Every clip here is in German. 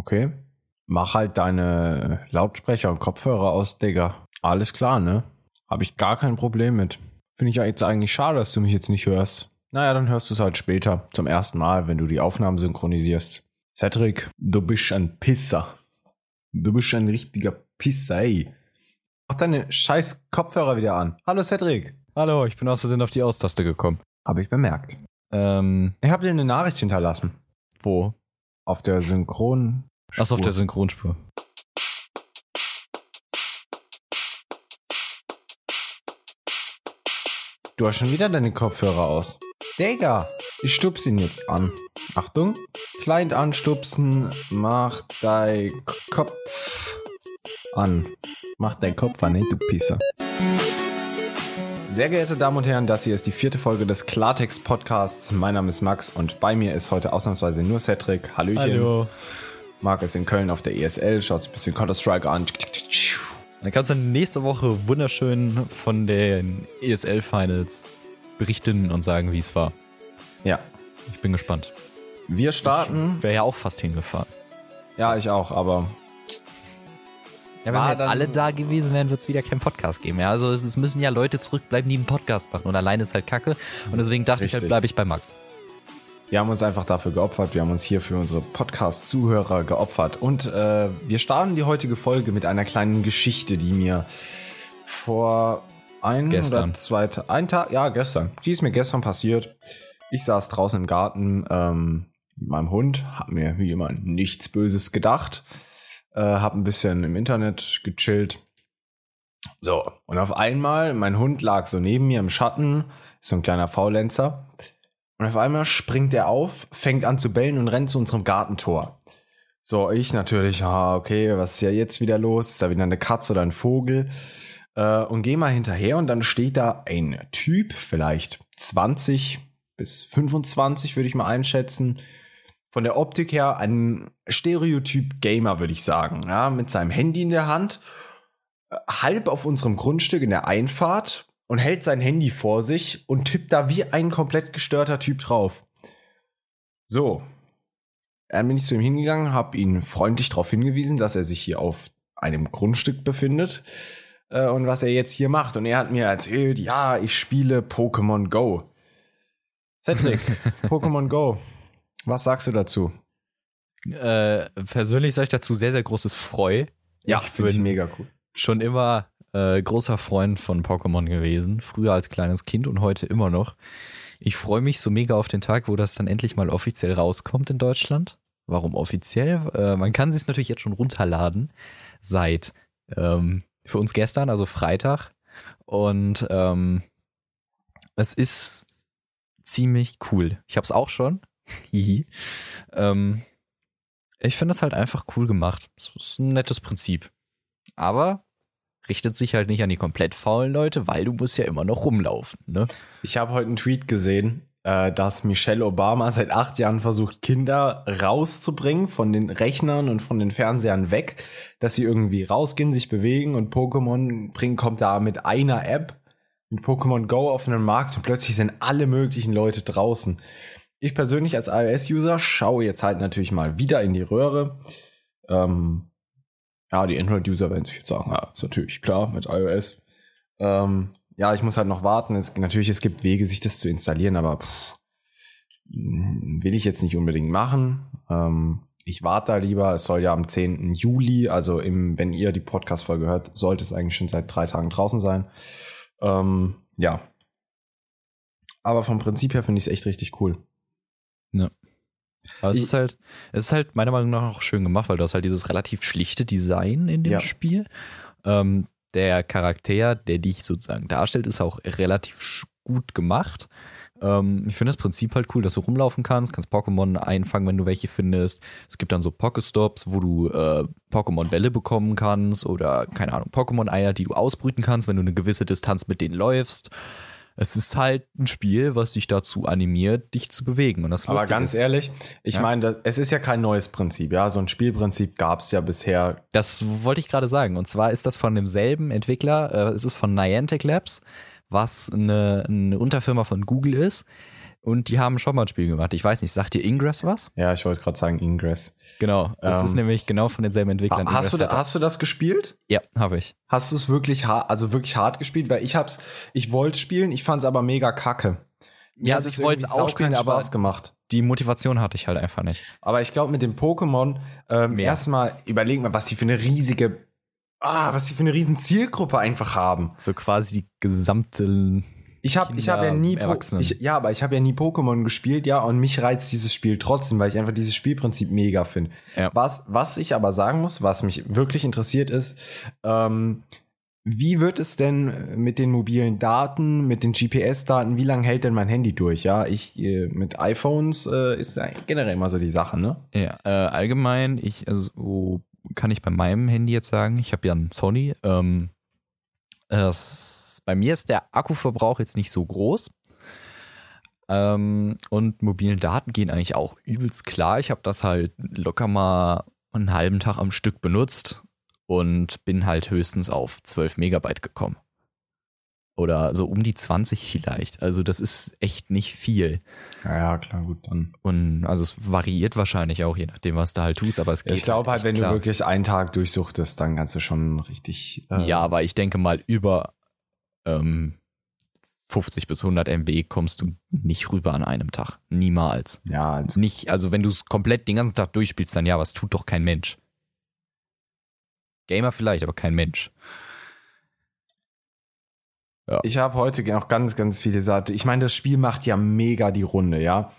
Okay. Mach halt deine Lautsprecher und Kopfhörer aus, Digga. Alles klar, ne? Habe ich gar kein Problem mit. Finde ich ja jetzt eigentlich schade, dass du mich jetzt nicht hörst. Naja, dann hörst du es halt später, zum ersten Mal, wenn du die Aufnahmen synchronisierst. Cedric, du bist ein Pisser. Du bist ein richtiger Pisser, ey. Mach deine scheiß Kopfhörer wieder an. Hallo Cedric. Hallo, ich bin aus Versehen auf die Austaste gekommen. Habe ich bemerkt. Ähm, Ich habe dir eine Nachricht hinterlassen. wo? Auf der Synchron. Achso, auf der Synchronspur. Du hast schon wieder deine Kopfhörer aus. Digga, ich stupse ihn jetzt an. Achtung. Client anstupsen, mach dein Kopf an. Mach dein Kopf an, ey, du Pisser. Sehr geehrte Damen und Herren, das hier ist die vierte Folge des Klartext Podcasts. Mein Name ist Max und bei mir ist heute ausnahmsweise nur Cedric. Hallöchen. Marc ist in Köln auf der ESL, schaut sich ein bisschen Counter-Strike an. Dann kannst du nächste Woche wunderschön von den ESL Finals berichten und sagen, wie es war. Ja, Ich bin gespannt. wir starten. Wäre ja auch fast hingefahren. Ja, ich auch, aber Ja, wenn wir jetzt alle da gewesen wären, wird es wieder keinen Podcast geben. Ja, also es müssen ja Leute zurückbleiben, die einen Podcast machen. Und alleine ist halt kacke. Und deswegen dachte ich halt, Richtig. bleibe ich bei Max. Wir haben uns einfach dafür geopfert. Wir haben uns hier für unsere Podcast-Zuhörer geopfert. Und äh, wir starten die heutige Folge mit einer kleinen Geschichte, die mir vor ein Gestern. oder zwei ein Tag, ja gestern, die ist mir gestern passiert. Ich saß draußen im Garten ähm, mit meinem Hund, hab mir wie immer nichts Böses gedacht, äh, hab ein bisschen im Internet gechillt. So und auf einmal, mein Hund lag so neben mir im Schatten, ist so ein kleiner Faulenzer. Und auf einmal springt er auf, fängt an zu bellen und rennt zu unserem Gartentor. So, ich natürlich, ah, okay, was ist ja jetzt wieder los? Ist da wieder eine Katze oder ein Vogel? Äh, und geh mal hinterher und dann steht da ein Typ, vielleicht 20 bis 25 würde ich mal einschätzen. Von der Optik her ein Stereotyp Gamer, würde ich sagen. Ja, mit seinem Handy in der Hand, äh, halb auf unserem Grundstück in der Einfahrt und hält sein Handy vor sich und tippt da wie ein komplett gestörter Typ drauf. So. Dann bin ich zu ihm hingegangen, habe ihn freundlich darauf hingewiesen, dass er sich hier auf einem Grundstück befindet äh, und was er jetzt hier macht. Und er hat mir erzählt, ja, ich spiele Pokémon Go. Cedric, Pokémon Go. Was sagst du dazu? Äh, persönlich sage ich dazu sehr, sehr großes Freu. Ja, ich finde ich mega cool. schon immer äh, großer Freund von Pokémon gewesen. Früher als kleines Kind und heute immer noch. Ich freue mich so mega auf den Tag, wo das dann endlich mal offiziell rauskommt in Deutschland. Warum offiziell? Äh, man kann sich natürlich jetzt schon runterladen seit ähm, für uns gestern, also Freitag. Und ähm, es ist ziemlich cool. Ich habe es auch schon. Ähm, ich finde das halt einfach cool gemacht. Es ist ein nettes Prinzip. Aber richtet sich halt nicht an die komplett faulen Leute, weil du musst ja immer noch rumlaufen. Ne? Ich habe heute einen Tweet gesehen, äh, dass Michelle Obama seit acht Jahren versucht, Kinder rauszubringen von den Rechnern und von den Fernsehern weg, dass sie irgendwie rausgehen, sich bewegen und Pokémon bringen, kommt da mit einer App, mit Pokémon Go auf einen Markt und plötzlich sind alle möglichen Leute draußen. Ich persönlich als iOS-User schaue jetzt halt natürlich mal wieder in die Röhre. Ähm, ja, die Android-User werden sich jetzt sagen, ja, ist natürlich klar mit iOS. Ähm, ja, ich muss halt noch warten. Es, natürlich, es gibt Wege, sich das zu installieren, aber pff, will ich jetzt nicht unbedingt machen. Ähm, ich warte da lieber. Es soll ja am 10. Juli, also im, wenn ihr die Podcast-Folge hört, sollte es eigentlich schon seit drei Tagen draußen sein. Ähm, ja. Aber vom Prinzip her finde ich es echt richtig cool. Aber es Ich- ist halt, es ist halt meiner Meinung nach auch schön gemacht, weil du hast halt dieses relativ schlichte Design in dem Ja. Spiel. Ähm, der Charakter, der dich sozusagen darstellt, ist auch relativ gut gemacht. Ähm, ich finde das Prinzip halt cool, dass du rumlaufen kannst, kannst Pokémon einfangen, wenn du welche findest. Es gibt dann so Pokestops, wo du äh, Pokémon-Bälle bekommen kannst oder, keine Ahnung, Pokémon-Eier, die du ausbrüten kannst, wenn du eine gewisse Distanz mit denen läufst. Es ist halt ein Spiel, was dich dazu animiert, dich zu bewegen. Und das Aber ganz ist, ehrlich, ich Ja. meine, das- es ist ja kein neues Prinzip. Ja, so ein Spielprinzip gab es ja bisher. Das wollte ich gerade sagen. Und zwar ist das von demselben Entwickler, äh, es ist von Niantic Labs, was eine, eine Unterfirma von Google ist. Und die haben schon mal ein Spiel gemacht. Ich weiß nicht, sagt dir Ingress was? Ja, ich wollte gerade sagen Ingress. Genau. Das Ähm, ist nämlich genau von denselben Entwicklern. Hast du, da, hast du das gespielt? Ja, habe ich. Hast du es wirklich hart, also wirklich hart gespielt? Weil ich hab's, ich wollte spielen, ich fand's aber mega kacke. Mir Ja, also es ich wollte es auch spielen, aber- Spaß gemacht. Die Motivation hatte ich halt einfach nicht. Aber ich glaube, mit dem Pokémon, ähm, erstmal überlegen wir, was die für eine riesige, ah, was die für eine riesen Zielgruppe einfach haben. So quasi die gesamte. Ich habe ich hab ja nie, ich, ja, aber ich habe ja nie Pokémon gespielt, ja, und mich reizt dieses Spiel trotzdem, weil ich einfach dieses Spielprinzip mega finde. Ja. Was, was ich aber sagen muss, was mich wirklich interessiert ist, ähm, wie wird es denn mit den mobilen Daten, mit den GPS-Daten, wie lange hält denn mein Handy durch? Ja, ich äh, mit iPhones äh, ist ja generell immer so die Sache, ne? Ja, äh, allgemein, ich, also so kann ich bei meinem Handy jetzt sagen, ich habe ja ein Sony. Ähm, bei mir ist der Akkuverbrauch jetzt nicht so groß. Ähm, und mobilen Daten gehen eigentlich auch übelst klar. Ich habe das halt locker mal einen halben Tag am Stück benutzt und bin halt höchstens auf 12 Megabyte gekommen. Oder so um die 20 vielleicht. Also das ist echt nicht viel. Ja, ja, klar, gut, dann. Und also es variiert wahrscheinlich auch, je nachdem, was du halt tust, aber es geht. ich glaube halt, echt wenn klar. du wirklich einen Tag durchsuchtest, dann kannst du schon richtig. äh, Ja, aber ich denke mal, über ähm, 50 bis 100 MB kommst du nicht rüber an einem Tag. Niemals. Ja, also, Nicht, also wenn du es komplett den ganzen Tag durchspielst, dann ja, was tut doch kein Mensch. Gamer vielleicht, aber kein Mensch. ich habe heute noch ganz, ganz viele Seiten. Ich meine, das Spiel macht ja mega die Runde, ja.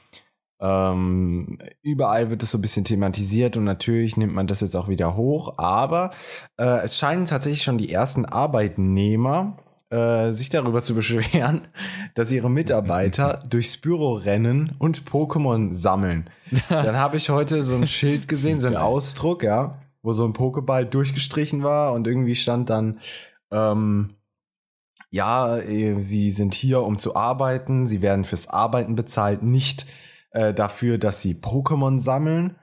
Ähm, überall wird es so ein bisschen thematisiert und natürlich nimmt man das jetzt auch wieder hoch, aber äh, es scheinen tatsächlich schon die ersten Arbeitnehmer äh, sich darüber zu beschweren, dass ihre Mitarbeiter durchs Büro rennen und Pokémon sammeln. Dann habe ich heute so ein Schild gesehen, so ein. Ausdruck, ja, wo so ein Pokéball durchgestrichen war und irgendwie stand dann, ähm, ja, äh, sie sind hier, um zu arbeiten, sie werden fürs Arbeiten bezahlt, nicht äh, dafür, dass sie Pokémon sammeln.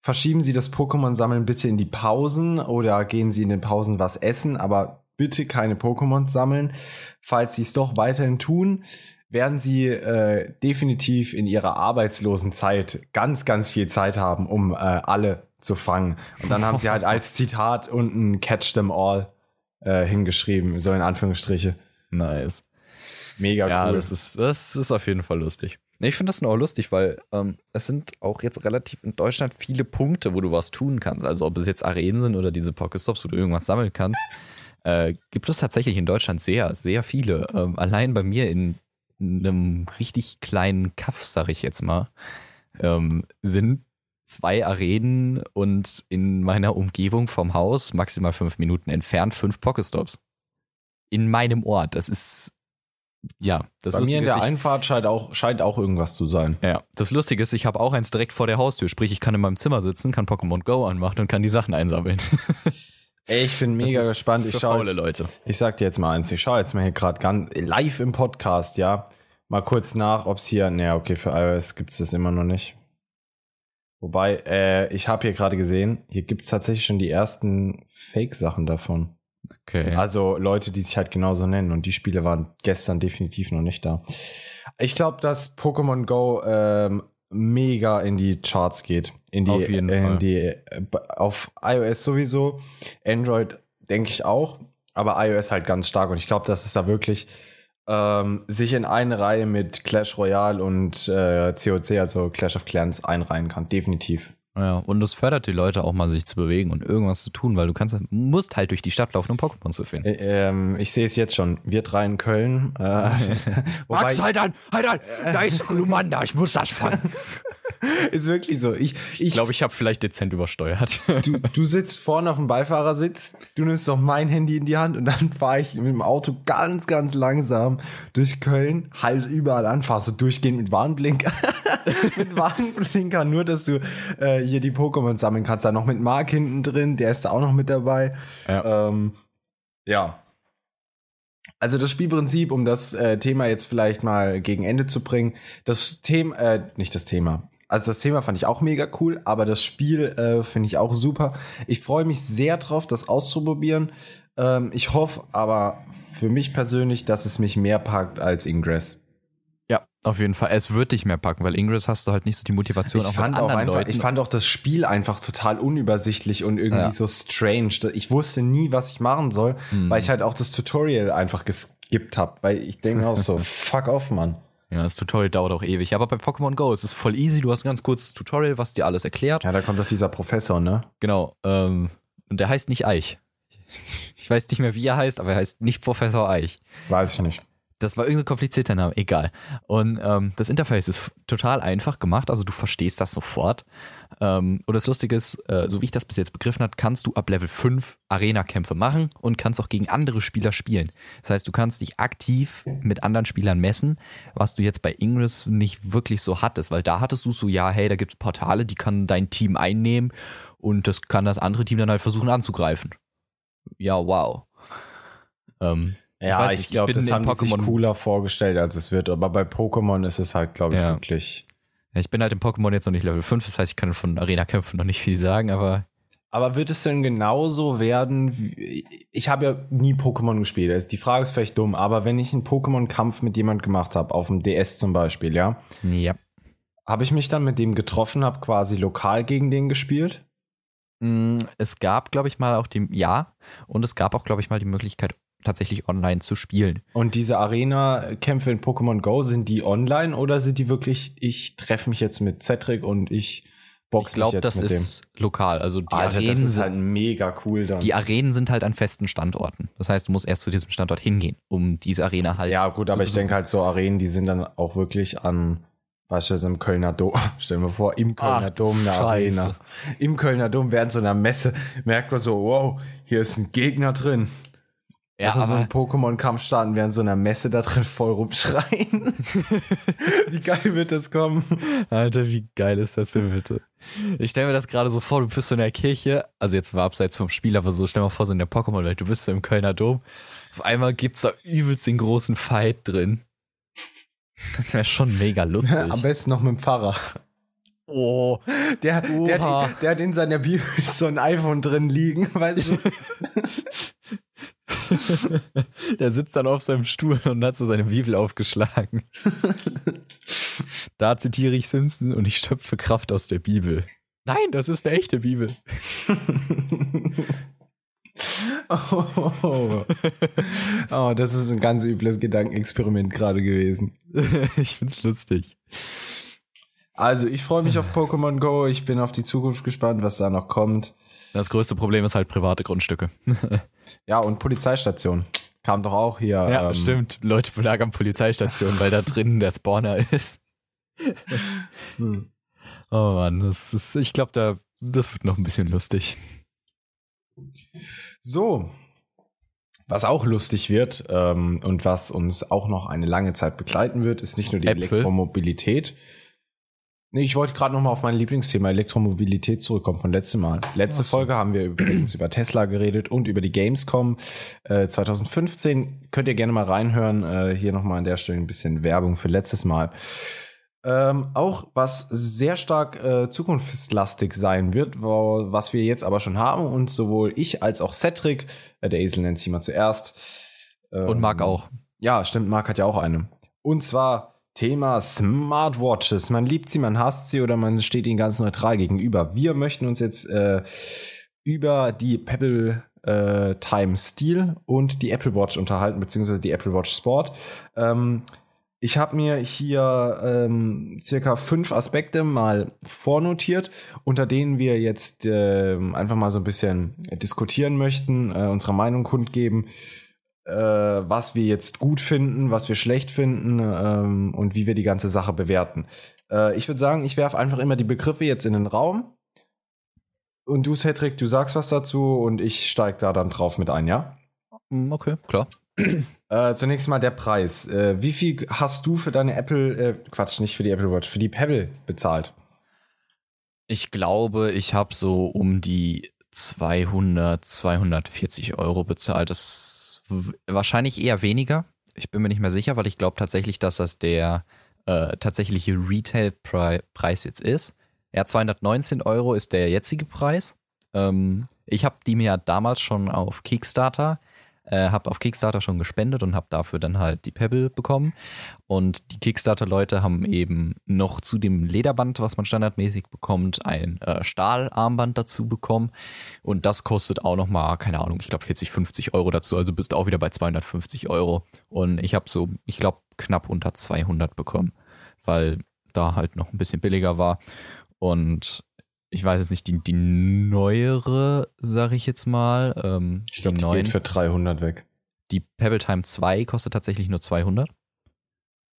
Verschieben Sie das Pokémon-Sammeln bitte in die Pausen oder gehen Sie in den Pausen was essen, aber bitte keine Pokémon sammeln. Falls Sie es doch weiterhin tun, werden Sie äh, definitiv in Ihrer arbeitslosen Zeit ganz, ganz viel Zeit haben, um äh, alle zu fangen. Und dann haben Sie halt als Zitat unten Catch them all äh, hingeschrieben, so in Anführungsstriche. Nice. Mega Ja, cool. das ist, das ist auf jeden Fall lustig. Nee, Ich finde das nur auch lustig, weil ähm, es sind auch jetzt relativ in Deutschland viele Punkte, wo du was tun kannst. Also ob es jetzt Arenen sind oder diese Pokestops, wo du irgendwas sammeln kannst, äh, gibt es tatsächlich in Deutschland sehr, sehr viele. Ähm, allein bei mir in einem richtig kleinen Kaff, sag ich jetzt mal, ähm, sind zwei Arenen und in meiner Umgebung vom Haus, maximal fünf Minuten entfernt, fünf Pokestops. In meinem Ort. Das ist ja, das Bei mir Lustige in ist, der ich- Einfahrt scheint auch, scheint auch irgendwas zu sein. ja, das Lustige ist, ich habe auch eins direkt vor der Haustür. Sprich, ich kann in meinem Zimmer sitzen, kann Pokémon Go anmachen und kann die Sachen einsammeln. Ey, ich bin mega gespannt. Ich schaue jetzt, Leute. Ich sag dir jetzt mal eins, ich schaue jetzt mal hier gerade ganz live im Podcast, ja. Mal kurz nach, ob es hier, naja, okay, für iOS gibt es das immer noch nicht. Wobei, äh, ich habe hier gerade gesehen, hier gibt es tatsächlich schon die ersten Fake-Sachen davon. Okay. Also Leute, die sich halt genauso nennen und die Spiele waren gestern definitiv noch nicht da. Ich glaube, dass Pokémon Go ähm, mega in die Charts geht. In die, Auf jeden in Fall. Die, äh, auf iOS sowieso, Android denke ich auch, aber iOS halt ganz stark und ich glaube, dass es da wirklich ähm, sich in eine Reihe mit Clash Royale und äh, COC, also Clash of Clans, einreihen kann. Definitiv. Ja, und das fördert die Leute auch mal, sich zu bewegen und irgendwas zu tun, weil du kannst, musst halt durch die Stadt laufen, um Pokémon zu finden. Ä- Ähm, ich sehe es jetzt schon. Wir drei in Köln. Äh, Max, halt an, halt an, da ist Glumanda, ich muss das fangen. ist wirklich so. Ich, ich, Ich glaube, ich habe vielleicht dezent übersteuert. du, du sitzt vorne auf dem Beifahrersitz, du nimmst doch mein Handy in die Hand und dann fahre ich mit dem Auto ganz, ganz langsam durch Köln, halt überall an, fahr so durchgehend mit Warnblinker. mit Warnblinker, nur dass du äh, hier die Pokémon sammeln kannst. Da noch mit Mark hinten drin, der ist da auch noch mit dabei. Ja. Ähm, ja. Also das Spielprinzip, um das äh, Thema jetzt vielleicht mal gegen Ende zu bringen, das Thema, äh, nicht das Thema. Also das Thema fand ich auch mega cool, aber das Spiel äh, finde ich auch super. Ich freue mich sehr drauf, das auszuprobieren. Ähm, ich hoffe aber für mich persönlich, dass es mich mehr packt als Ingress. Ja, auf jeden Fall. Es wird dich mehr packen, weil Ingress hast du halt nicht so die Motivation Ich auch fand auch einfach, Leuten. ich fand auch das Spiel einfach total unübersichtlich und irgendwie Ja. so strange. Ich wusste nie, was ich machen soll, Hm. weil ich halt auch das Tutorial einfach geskippt habe, weil ich denke auch so, fuck off, Mann. Ja, das Tutorial dauert auch ewig. Aber bei Pokémon Go ist es voll easy. Du hast ein ganz kurzes Tutorial, was dir alles erklärt. Ja, da kommt doch dieser Professor, ne? Genau. Ähm, und der heißt nicht Eich. Ich weiß nicht mehr, wie er heißt, aber er heißt nicht Professor Eich. Weiß ich nicht. Das war irgendein so komplizierter Name, egal. Und ähm, das Interface ist total einfach gemacht, also du verstehst das sofort. Ähm, und das Lustige ist, äh, so wie ich das bis jetzt begriffen habe, kannst du ab Level 5 Arena-Kämpfe machen und kannst auch gegen andere Spieler spielen. Das heißt, du kannst dich aktiv mit anderen Spielern messen, was du jetzt bei Ingress nicht wirklich so hattest, weil da hattest du so, ja, hey, da gibt es Portale, die kann dein Team einnehmen und das kann das andere Team dann halt versuchen anzugreifen. Ja, wow. Ähm, Ja, weiß ich, nicht, glaube, das haben die sich Pokémon- cooler vorgestellt, als es wird. Aber bei Pokémon ist es halt, glaube ich, Ja. wirklich. Ich bin halt im Pokémon jetzt noch nicht Level 5, das heißt, ich kann von Arena-Kämpfen noch nicht viel sagen, aber Aber wird es denn genauso werden? Wie, ich habe ja nie Pokémon gespielt. Also Die Frage ist vielleicht dumm, aber wenn ich einen Pokémon-Kampf mit jemand gemacht habe, auf dem DS zum Beispiel, ja, ja. habe ich mich dann mit dem getroffen, habe quasi lokal gegen den gespielt? Mm, Es gab, glaube ich, mal auch die, ja, und es gab auch, glaube ich, mal die Möglichkeit, tatsächlich online zu spielen. Und diese Arena-Kämpfe in Pokémon Go, sind die online oder sind die wirklich, ich treffe mich jetzt mit Cedric und ich box ich glaube, mich jetzt das mit ist lokal. Also die dem? Alter, Arenen das ist sind, halt mega cool dann. die Arenen sind halt an festen Standorten. Das heißt, du musst erst zu diesem Standort hingehen, um diese Arena halt ja, gut, aber ich besuchen. denke halt so Arenen, die sind dann auch wirklich an, beispielsweise im Kölner Dom. Stell dir mal vor, im Kölner Ach, Dom eine Scheiße. Arena. Im Kölner Dom während so einer Messe merkt man so, wow, hier ist ein Gegner drin. Ja, also so ein Pokémon-Kampf starten während so einer Messe da drin voll rumschreien. Wie geil wird das kommen? Alter, wie geil ist das denn bitte? Ich stelle mir das gerade so vor, du bist so in der Kirche, also jetzt war abseits vom Spiel, aber so, stell mal vor, so in der Pokémon-Welt, du bist so im Kölner Dom, auf einmal gibt's da übelst den großen Fight drin. Das wäre schon mega lustig. Am besten noch mit dem Pfarrer. oh, Der, der, der hat in seiner Bibel so ein iPhone drin liegen, weißt du? der sitzt dann auf seinem Stuhl und hat so seine Bibel aufgeschlagen. da zitiere ich Simpson und ich schöpfe Kraft aus der Bibel. Nein, das ist eine echte Bibel. oh. oh, das ist ein ganz übles Gedankenexperiment gerade gewesen. ich find's lustig. Also, ich freue mich auf Pokémon Go. Ich bin auf die Zukunft gespannt, was da noch kommt. Das größte Problem ist halt private Grundstücke. Ja, und Polizeistation. Kam doch auch hier. Ja, ähm, stimmt. Leute belagern Polizeistationen, weil da drinnen der Spawner ist. hm. Oh Mann, das ist, ich glaube, da, das wird noch ein bisschen lustig. So. Was auch lustig wird ähm, und was uns auch noch eine lange Zeit begleiten wird, ist nicht nur die Äpfel. Elektromobilität. Nee, ich wollte gerade noch mal auf mein Lieblingsthema Elektromobilität zurückkommen von letztem Mal. Letzte so. Folge haben wir übrigens über Tesla geredet und über die Gamescom äh, 2015. Könnt ihr gerne mal reinhören. Äh, hier noch mal an der Stelle ein bisschen Werbung für letztes Mal. Ähm, auch was sehr stark äh, zukunftslastig sein wird, wo, was wir jetzt aber schon haben und sowohl ich als auch Cedric, äh, der Esel nennt sich mal zuerst. Und ähm, Marc auch. Ja, stimmt, Marc hat ja auch eine. Und zwar Thema Smartwatches. Man liebt sie, man hasst sie oder man steht ihnen ganz neutral gegenüber. Wir möchten uns jetzt äh, über die Pebble äh, Time Steel und die Apple Watch unterhalten, beziehungsweise die Apple Watch Sport. Ähm, ich habe mir hier ähm, circa fünf Aspekte mal vornotiert, unter denen wir jetzt ähm, einfach mal so ein bisschen diskutieren möchten, äh, unsere Meinung kundgeben, äh, was wir jetzt gut finden, was wir schlecht finden ähm, und wie wir die ganze Sache bewerten. Äh, ich würde sagen, ich werfe einfach immer die Begriffe jetzt in den Raum. Und du, Cedric, du sagst was dazu und ich steige da dann drauf mit ein, ja? Mm, Okay, klar. Äh, zunächst mal der Preis. Äh, wie viel hast du für deine Apple, äh, Quatsch, nicht für die Apple Watch, für die Pebble bezahlt? Ich glaube, ich habe so um die 200, 240 Euro bezahlt. Das wahrscheinlich eher weniger. Ich bin mir nicht mehr sicher, weil ich glaube tatsächlich, dass das der äh, tatsächliche Retail-Preis jetzt ist. Ja, 219 Euro ist der jetzige Preis. Ähm, ich habe die mir damals schon auf Kickstarter Äh, habe auf Kickstarter schon gespendet und habe dafür dann halt die Pebble bekommen. Und die Kickstarter-Leute haben eben noch zu dem Lederband, was man standardmäßig bekommt, ein äh, Stahlarmband dazu bekommen. Und das kostet auch nochmal, keine Ahnung, ich glaube 40, 50 Euro dazu. Also bist du auch wieder bei 250 Euro. Und ich habe so, ich glaube, knapp unter 200 bekommen, weil da halt noch ein bisschen billiger war. Und ich weiß jetzt nicht, die, die neuere, sag ich jetzt mal. Ähm, Ich glaube, die, die geht für 300 weg. Die Pebble Time 2 kostet tatsächlich nur 200.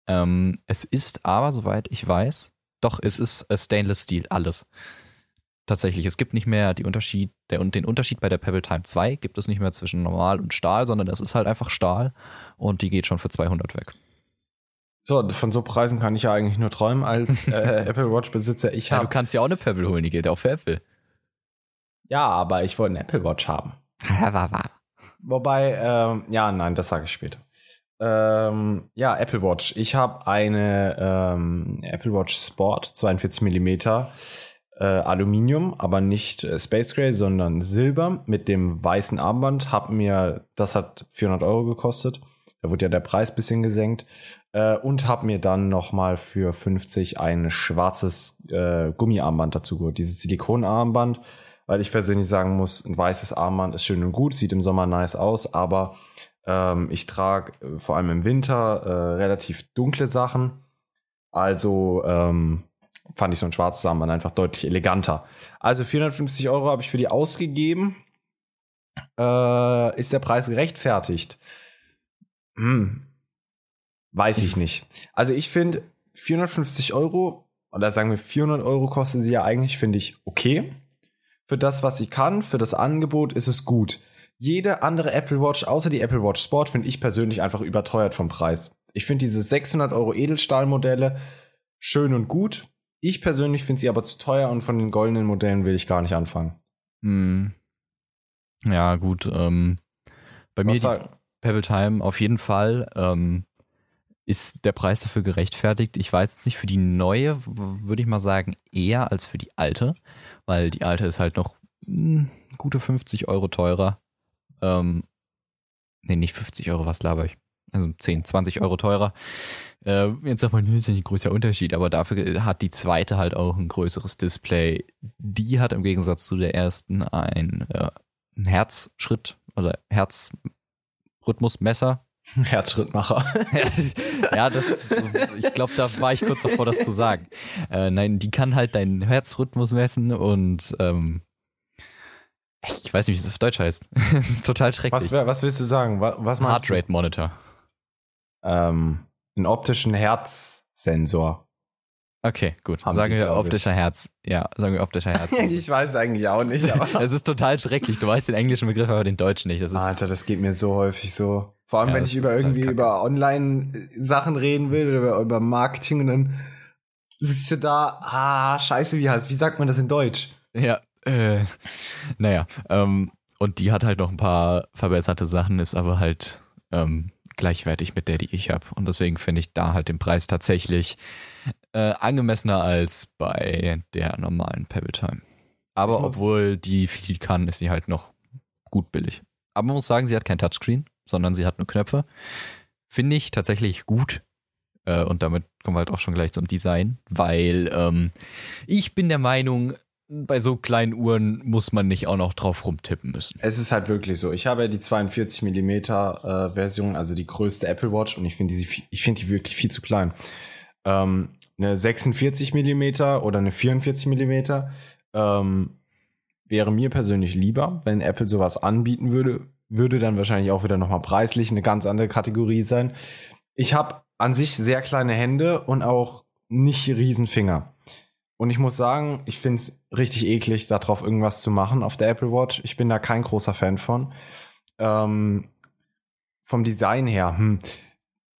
Ähm, es ist aber, soweit ich weiß, doch, es ist äh, Stainless Steel, alles. Tatsächlich, es gibt nicht mehr die Unterschied, der, und den Unterschied bei der Pebble Time 2 gibt es nicht mehr zwischen normal und Stahl, sondern es ist halt einfach Stahl und die geht schon für 200 weg. So, von so Preisen kann ich ja eigentlich nur träumen als äh, Apple Watch Besitzer. Ich Ja, habe du kannst ja auch eine Pebble holen, die geht auch für Apple. ja, aber ich wollte eine Apple Watch haben. Wobei, ähm, ja, nein, das sage ich später. Ähm, ja, Apple Watch. Ich habe eine ähm, Apple Watch Sport 42 Millimeter äh, Aluminium, aber nicht äh, Space Gray, sondern Silber mit dem weißen Armband. Hab mir, das hat 400 Euro gekostet. Da wurde ja der Preis bisschen gesenkt. Äh, und habe mir dann nochmal für 50 ein schwarzes äh, Gummiarmband dazu geholt. Dieses Silikonarmband, weil ich persönlich sagen muss, ein weißes Armband ist schön und gut, sieht im Sommer nice aus, aber ähm, ich trage äh, vor allem im Winter äh, relativ dunkle Sachen. Also ähm, fand ich so ein schwarzes Armband einfach deutlich eleganter. Also 450 Euro habe ich für die ausgegeben. Äh, ist der Preis gerechtfertigt? Hm, weiß ich nicht. Also ich finde 450 Euro, oder sagen wir 400 Euro kostet sie ja eigentlich, finde ich okay. Für das, was sie kann, für das Angebot ist es gut. Jede andere Apple Watch, außer die Apple Watch Sport, finde ich persönlich einfach überteuert vom Preis. Ich finde diese 600 Euro Edelstahlmodelle schön und gut. Ich persönlich finde sie aber zu teuer und von den goldenen Modellen will ich gar nicht anfangen. Hm. Ja, gut. Ähm, bei mir Was sag- Pebble Time auf jeden Fall. Ähm, ist der Preis dafür gerechtfertigt? Ich weiß jetzt nicht, für die neue würde ich mal sagen eher als für die alte, weil die alte ist halt noch mh, gute 50 Euro teurer. Ähm, nee, nicht 50 Euro, was laber ich? Also 10, 20 Euro teurer. Äh, jetzt sagt man, das ist ein großer Unterschied, aber dafür hat die zweite halt auch ein größeres Display. Die hat im Gegensatz zu der ersten ein, äh, Herzschritt oder Herzrhythmusmesser. Herzschrittmacher. ja, das, ich glaube, da war ich kurz davor, das zu sagen. Äh, nein, die kann halt deinen Herzrhythmus messen und ähm, ich weiß nicht, wie es auf Deutsch heißt. Es ist total schrecklich. Was, was willst du sagen? Was, was Heartrate Monitor. Ähm, einen optischen Herzsensor. Okay, gut. Haben sagen wir glaub ich. optischer Herz. Ja, sagen wir optischer Herz. ich weiß eigentlich auch nicht. Es ist total schrecklich. Du weißt den englischen Begriff, aber den deutschen nicht. Das Alter, das geht mir so häufig so. Vor allem, Ja, wenn ich über halt irgendwie über Online-Sachen reden will oder über, über Marketing und dann sitzt du da, ah, scheiße, wie heißt, wie sagt man das in Deutsch? Ja, äh, naja, ähm, und die hat halt noch ein paar verbesserte Sachen, ist aber halt ähm, gleichwertig mit der, die ich habe. Und deswegen finde ich da halt den Preis tatsächlich äh, angemessener als bei der normalen Pebble Time. Aber obwohl die viel kann, ist sie halt noch gut billig. Aber man muss sagen, sie hat kein Touchscreen, sondern sie hat nur Knöpfe. Finde ich tatsächlich gut. Äh, und damit kommen wir halt auch schon gleich zum Design, weil ähm, ich bin der Meinung, bei so kleinen Uhren muss man nicht auch noch drauf rumtippen müssen. Es ist halt wirklich so. Ich habe ja die 42 Millimeter äh, Version, also die größte Apple Watch und ich finde die, ich finde die wirklich viel zu klein. Ähm, eine 46 Millimeter oder eine 44 Millimeter ähm, wäre mir persönlich lieber, wenn Apple sowas anbieten würde, würde dann wahrscheinlich auch wieder nochmal preislich eine ganz andere Kategorie sein. Ich habe an sich sehr kleine Hände und auch nicht riesen Finger. Und ich muss sagen, ich finde es richtig eklig, darauf irgendwas zu machen auf der Apple Watch. Ich bin da kein großer Fan von. Ähm, vom Design her, hm,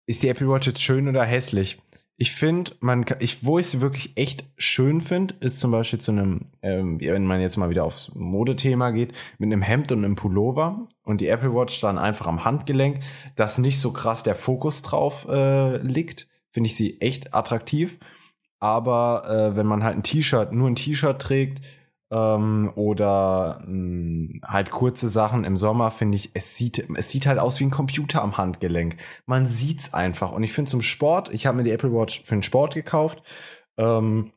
ist die Apple Watch jetzt schön oder hässlich? Ich finde, man, ich, wo ich sie wirklich echt schön finde, ist zum Beispiel zu einem, ähm, wenn man jetzt mal wieder aufs Modethema geht, mit einem Hemd und einem Pullover und die Apple Watch dann einfach am Handgelenk, dass nicht so krass der Fokus drauf äh, liegt, finde ich sie echt attraktiv. Aber äh, wenn man halt ein T-Shirt, nur ein T-Shirt trägt Ähm, oder mh, halt kurze Sachen im Sommer finde ich, es sieht, es sieht halt aus wie ein Computer am Handgelenk. Man sieht's einfach. Und ich finde zum Sport, ich habe mir die Apple Watch für den Sport gekauft. Ähm,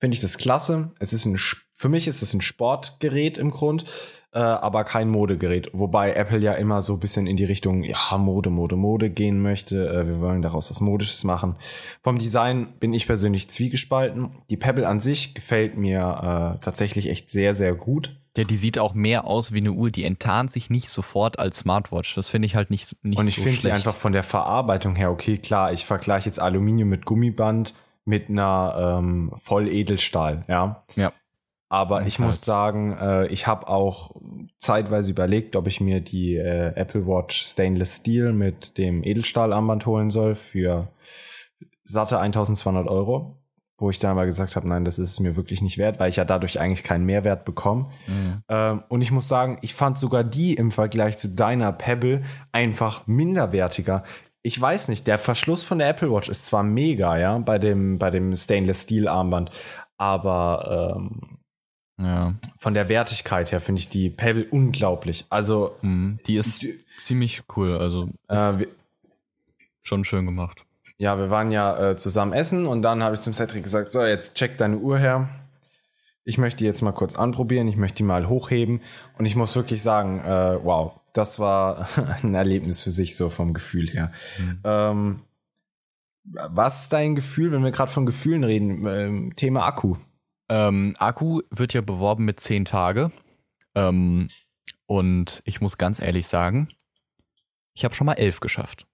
finde ich das klasse. Es ist ein, für mich ist es ein Sportgerät im Grund, äh, aber kein Modegerät. Wobei Apple ja immer so ein bisschen in die Richtung, ja, Mode, Mode, Mode gehen möchte. Äh, wir wollen daraus was Modisches machen. Vom Design bin ich persönlich zwiegespalten. Die Pebble an sich gefällt mir äh, tatsächlich echt sehr, sehr gut. Ja, die sieht auch mehr aus wie eine Uhr. Die enttarnt sich nicht sofort als Smartwatch. Das finde ich halt nicht, nicht Und ich so finde sie einfach von der Verarbeitung her, okay, klar, ich vergleiche jetzt Aluminium mit Gummiband mit einer ähm, Volledelstahl, ja. Ja. Aber Das ich muss sagen, äh, ich habe auch zeitweise überlegt, ob ich mir die äh, Apple Watch Stainless Steel mit dem Edelstahlarmband holen soll für satte 1200 Euro. Wo ich dann aber gesagt habe, nein, das ist es mir wirklich nicht wert, weil ich ja dadurch eigentlich keinen Mehrwert bekomme. Mhm. Ähm, und ich muss sagen, ich fand sogar die im Vergleich zu deiner Pebble einfach minderwertiger. Ich weiß nicht, der Verschluss von der Apple Watch ist zwar mega, ja, bei dem, bei dem Stainless Steel Armband, aber ähm, Ja. von der Wertigkeit her finde ich die Pebble unglaublich. Also, Mhm. Die ist die- ziemlich cool. Also äh, wir, schon schön gemacht. ja, wir waren ja äh, zusammen essen und dann habe ich zum Cedric gesagt, so, jetzt check deine Uhr her. Ich möchte die jetzt mal kurz anprobieren, ich möchte die mal hochheben und ich muss wirklich sagen, äh, wow, das war ein Erlebnis für sich so vom Gefühl her. Mhm. Ähm, was ist dein Gefühl, wenn wir gerade von Gefühlen reden? Ähm, Thema Akku. Ähm, Akku wird ja beworben mit 10 Tage. Ähm, und ich muss ganz ehrlich sagen, ich habe schon mal 11 geschafft.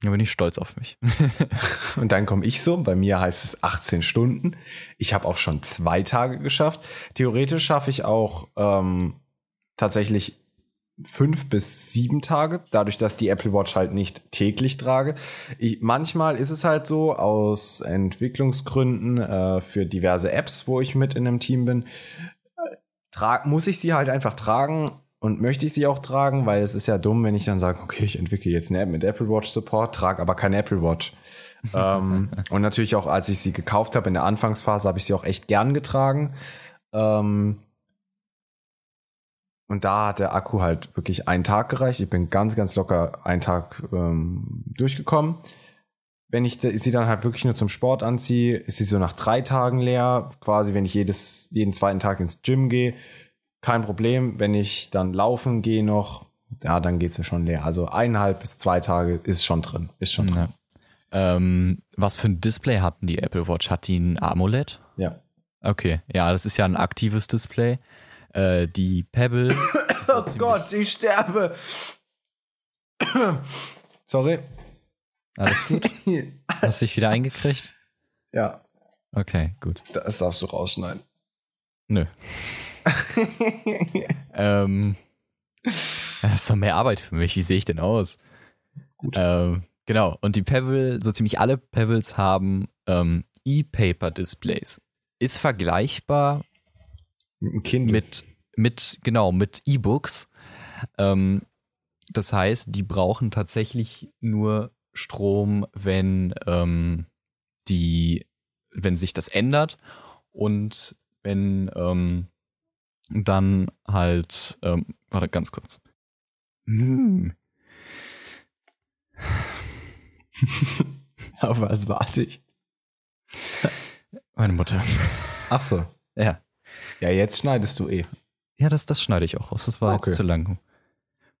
Da bin ich stolz auf mich. Und dann komme ich so, bei mir heißt es 18 Stunden. Ich habe auch schon zwei Tage geschafft. Theoretisch schaffe ich auch ähm, tatsächlich fünf bis sieben Tage, dadurch, dass die Apple Watch halt nicht täglich trage. Ich, manchmal ist es halt so, aus Entwicklungsgründen äh, für diverse Apps, wo ich mit in einem Team bin, äh, muss ich sie halt einfach tragen und möchte ich sie auch tragen, weil es ist ja dumm, wenn ich dann sage, okay, ich entwickle jetzt eine App mit Apple Watch Support, trage aber keine Apple Watch. ähm, und natürlich auch, als ich sie gekauft habe in der Anfangsphase, habe ich sie auch echt gern getragen. Ähm, und da hat der Akku halt wirklich einen Tag gereicht. Ich bin ganz, ganz locker einen Tag ähm, durchgekommen. Wenn ich sie dann halt wirklich nur zum Sport anziehe, ist sie so nach drei Tagen leer. Quasi, wenn ich jedes, jeden zweiten Tag ins Gym gehe, kein Problem. Wenn ich dann laufen gehe noch, ja, dann geht's ja schon leer. Also eineinhalb bis zwei Tage ist schon drin. Ist schon drin. ähm, was für ein Display hatten die Apple Watch? Hat die ein AMOLED? Ja. Okay, ja, das ist ja ein aktives Display. Äh, die Pebble. so ziemlich- ich sterbe. Sorry. Alles gut? Hast dich wieder eingekriegt? Ja, Okay, gut. das darfst du rausschneiden. Nö. ähm, das ist doch mehr Arbeit für mich. Wie sehe ich denn aus? Gut. Ähm, genau. Und die Pebble, so ziemlich alle Pebbles haben ähm, E-Paper-Displays. Ist vergleichbar Mit dem Kind. mit, mit, genau, mit E-Books. Ähm, das heißt, die brauchen tatsächlich nur Strom, wenn ähm, die, wenn sich das ändert und wenn ähm, dann halt, ähm, warte ganz kurz. Hm. Auf was warte ich? Meine Mutter. Ach so. Ja. Ja, jetzt schneidest du eh. Ja, das, das schneide ich auch raus. Das war Okay. jetzt zu lang.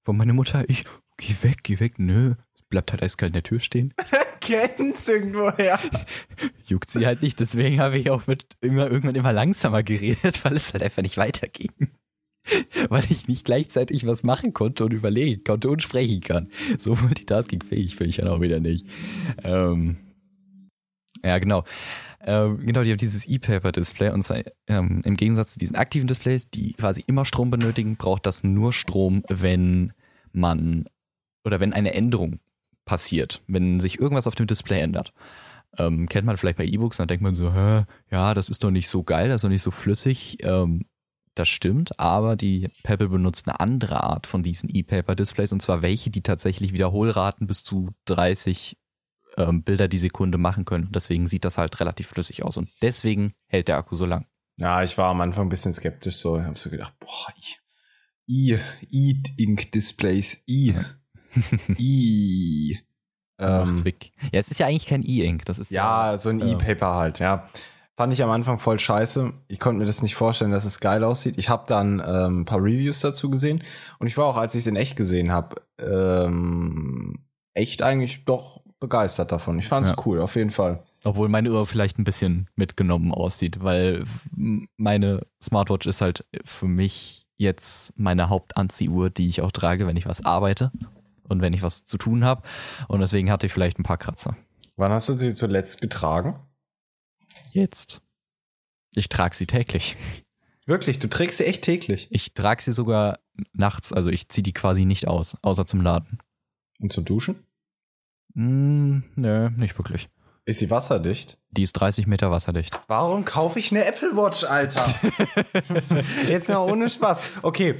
Von meine Mutter, ich, geh weg, geh weg, nö. Bleibt halt eiskalt in der Tür stehen. Kennst irgendwoher. Juckt sie halt nicht, deswegen habe ich auch mit immer, irgendwann immer langsamer geredet, weil es halt einfach nicht weiterging. Weil ich nicht gleichzeitig was machen konnte und überlegen konnte und sprechen kann. So multitaskingfähig bin ich dann auch wieder nicht. Ähm, ja, genau. Ähm, genau, die haben dieses E-Paper-Display und zwar ähm, im Gegensatz zu diesen aktiven Displays, die quasi immer Strom benötigen, braucht das nur Strom, wenn man oder wenn eine Änderung passiert, wenn sich irgendwas auf dem Display ändert. Ähm, kennt man vielleicht bei E-Books, dann denkt man so, Hä, ja, das ist doch nicht so geil, das ist doch nicht so flüssig. Ähm, das stimmt, aber die Pebble benutzt eine andere Art von diesen E-Paper-Displays und zwar welche, die tatsächlich Wiederholraten bis zu 30 ähm, Bilder die Sekunde machen können. Und deswegen sieht das halt relativ flüssig aus und deswegen hält der Akku so lang. Ja, ich war am Anfang ein bisschen skeptisch so. Ich habe so gedacht, boah, i, i, E-Ink-Displays, i, i. Ähm, weg. Ja, es ist ja eigentlich kein E-Ink. Das ist ja, so ein ja. E-Paper halt, ja. Fand ich am Anfang voll scheiße. Ich konnte mir das nicht vorstellen, dass es geil aussieht. Ich habe dann ähm, ein paar Reviews dazu gesehen und ich war auch, als ich es in echt gesehen habe, ähm, echt eigentlich doch begeistert davon. Ich fand es Ja. cool, auf jeden Fall. Obwohl meine Uhr vielleicht ein bisschen mitgenommen aussieht, weil meine Smartwatch ist halt für mich jetzt meine Hauptanziehuhr, die ich auch trage, wenn ich was arbeite und wenn ich was zu tun habe. Und deswegen hatte ich vielleicht ein paar Kratzer. Wann hast du sie zuletzt getragen? Jetzt. Ich trage sie täglich. Wirklich, du trägst sie echt täglich. Ich trage sie sogar nachts, also ich ziehe die quasi nicht aus, außer zum Laden. Und zum Duschen? Mm, nö, nicht wirklich. Ist sie wasserdicht? Die ist 30 Meter wasserdicht. Warum kaufe ich eine Apple Watch, Alter? Jetzt mal ohne Spaß. Okay.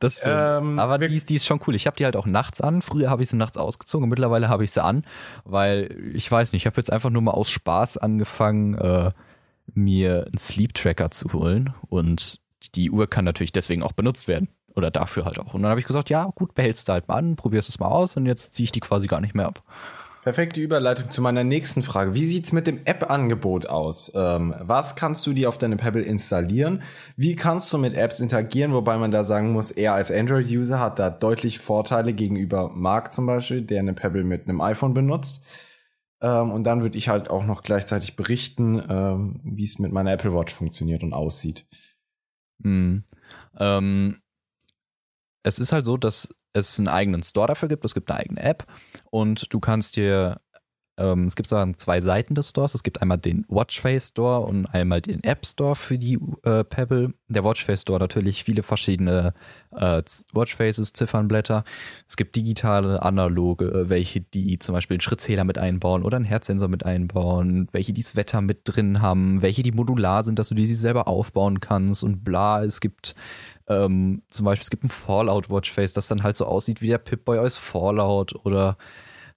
Das Ähm, Aber die ist, die ist schon cool. Ich habe die halt auch nachts an. Früher habe ich sie nachts ausgezogen und mittlerweile habe ich sie an, weil ich weiß nicht, ich habe jetzt einfach nur mal aus Spaß angefangen, äh, mir einen Sleep Tracker zu holen und die Uhr kann natürlich deswegen auch benutzt werden. Oder dafür halt auch. Und dann habe ich gesagt, ja, gut, behältst du halt mal an, probierst es mal aus und jetzt ziehe ich die quasi gar nicht mehr ab. Perfekte Überleitung zu meiner nächsten Frage. Wie sieht's mit dem App-Angebot aus? Ähm, was kannst du dir auf deine Pebble installieren? Wie kannst du mit Apps interagieren? Wobei man da sagen muss, er als Android-User hat da deutlich Vorteile gegenüber Marc zum Beispiel, der eine Pebble mit einem iPhone benutzt. Ähm, und dann würde ich halt auch noch gleichzeitig berichten, ähm, wie es mit meiner Apple Watch funktioniert und aussieht. Mhm. Ähm, es ist halt so, dass es einen eigenen Store dafür gibt. Es gibt eine eigene App und du kannst dir, ähm, es gibt sozusagen zwei Seiten des Stores. Es gibt einmal den Watchface Store und einmal den App Store für die äh, Pebble. Der Watchface Store natürlich viele verschiedene äh, Watchfaces, Ziffernblätter. Es gibt digitale, analoge, äh, welche die zum Beispiel einen Schrittzähler mit einbauen oder einen Herzsensor mit einbauen, welche die das Wetter mit drin haben, welche die modular sind, dass du die selber aufbauen kannst und bla. Es gibt ähm, zum Beispiel, es gibt ein Fallout Watchface, das dann halt so aussieht wie der Pip-Boy aus Fallout oder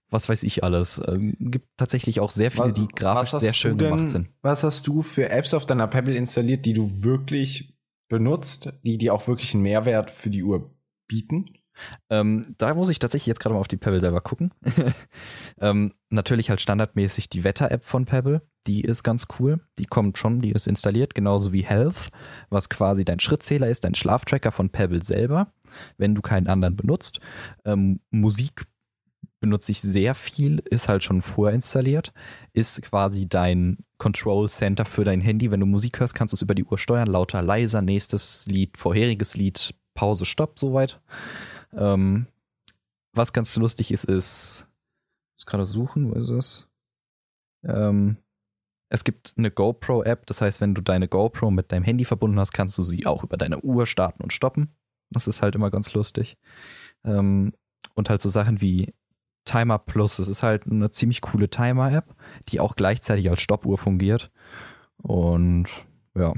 was weiß ich alles. Ähm, gibt tatsächlich auch sehr viele, die grafisch sehr schön denn- gemacht sind. Was hast du für Apps auf deiner Pebble installiert, die du wirklich benutzt, die dir auch wirklich einen Mehrwert für die Uhr bieten? Ähm, da muss ich tatsächlich jetzt gerade mal auf die Pebble selber gucken. ähm, natürlich halt standardmäßig die Wetter-App von Pebble. Die ist ganz cool. Die kommt schon, die ist installiert, genauso wie Health, was quasi dein Schrittzähler ist, dein Schlaftracker von Pebble selber, wenn du keinen anderen benutzt. Ähm, Musik benutze ich sehr viel, ist halt schon vorinstalliert, ist quasi dein Control Center für dein Handy. Wenn du Musik hörst, kannst du es über die Uhr steuern, lauter, leiser, nächstes Lied, vorheriges Lied, Pause, Stopp, soweit. Ähm, was ganz lustig ist, ist, ich muss gerade suchen, wo ist es? Ähm, es gibt eine GoPro-App, das heißt, wenn du deine GoPro mit deinem Handy verbunden hast, kannst du sie auch über deine Uhr starten und stoppen. Das ist halt immer ganz lustig. Ähm, und halt so Sachen wie Timer Plus, das ist halt eine ziemlich coole Timer-App, die auch gleichzeitig als Stoppuhr fungiert. Und ja.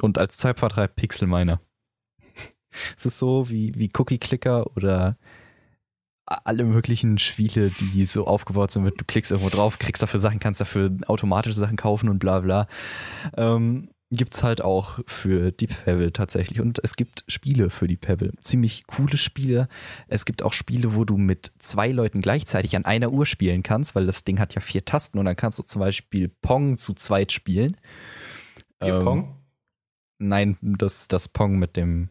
Und als Zeitvertreib Pixel Miner. Es ist so wie, wie Cookie Clicker oder alle möglichen Spiele, die so aufgebaut sind mit, du klickst irgendwo drauf, kriegst dafür Sachen, kannst dafür automatische Sachen kaufen und bla bla. Ähm, gibt's halt auch für die Pebble tatsächlich. Und es gibt Spiele für die Pebble. Ziemlich coole Spiele. Es gibt auch Spiele, wo du mit zwei Leuten gleichzeitig an einer Uhr spielen kannst, weil das Ding hat ja vier Tasten und dann kannst du zum Beispiel Pong zu zweit spielen. Ähm, Pong? Nein, das, das Pong mit dem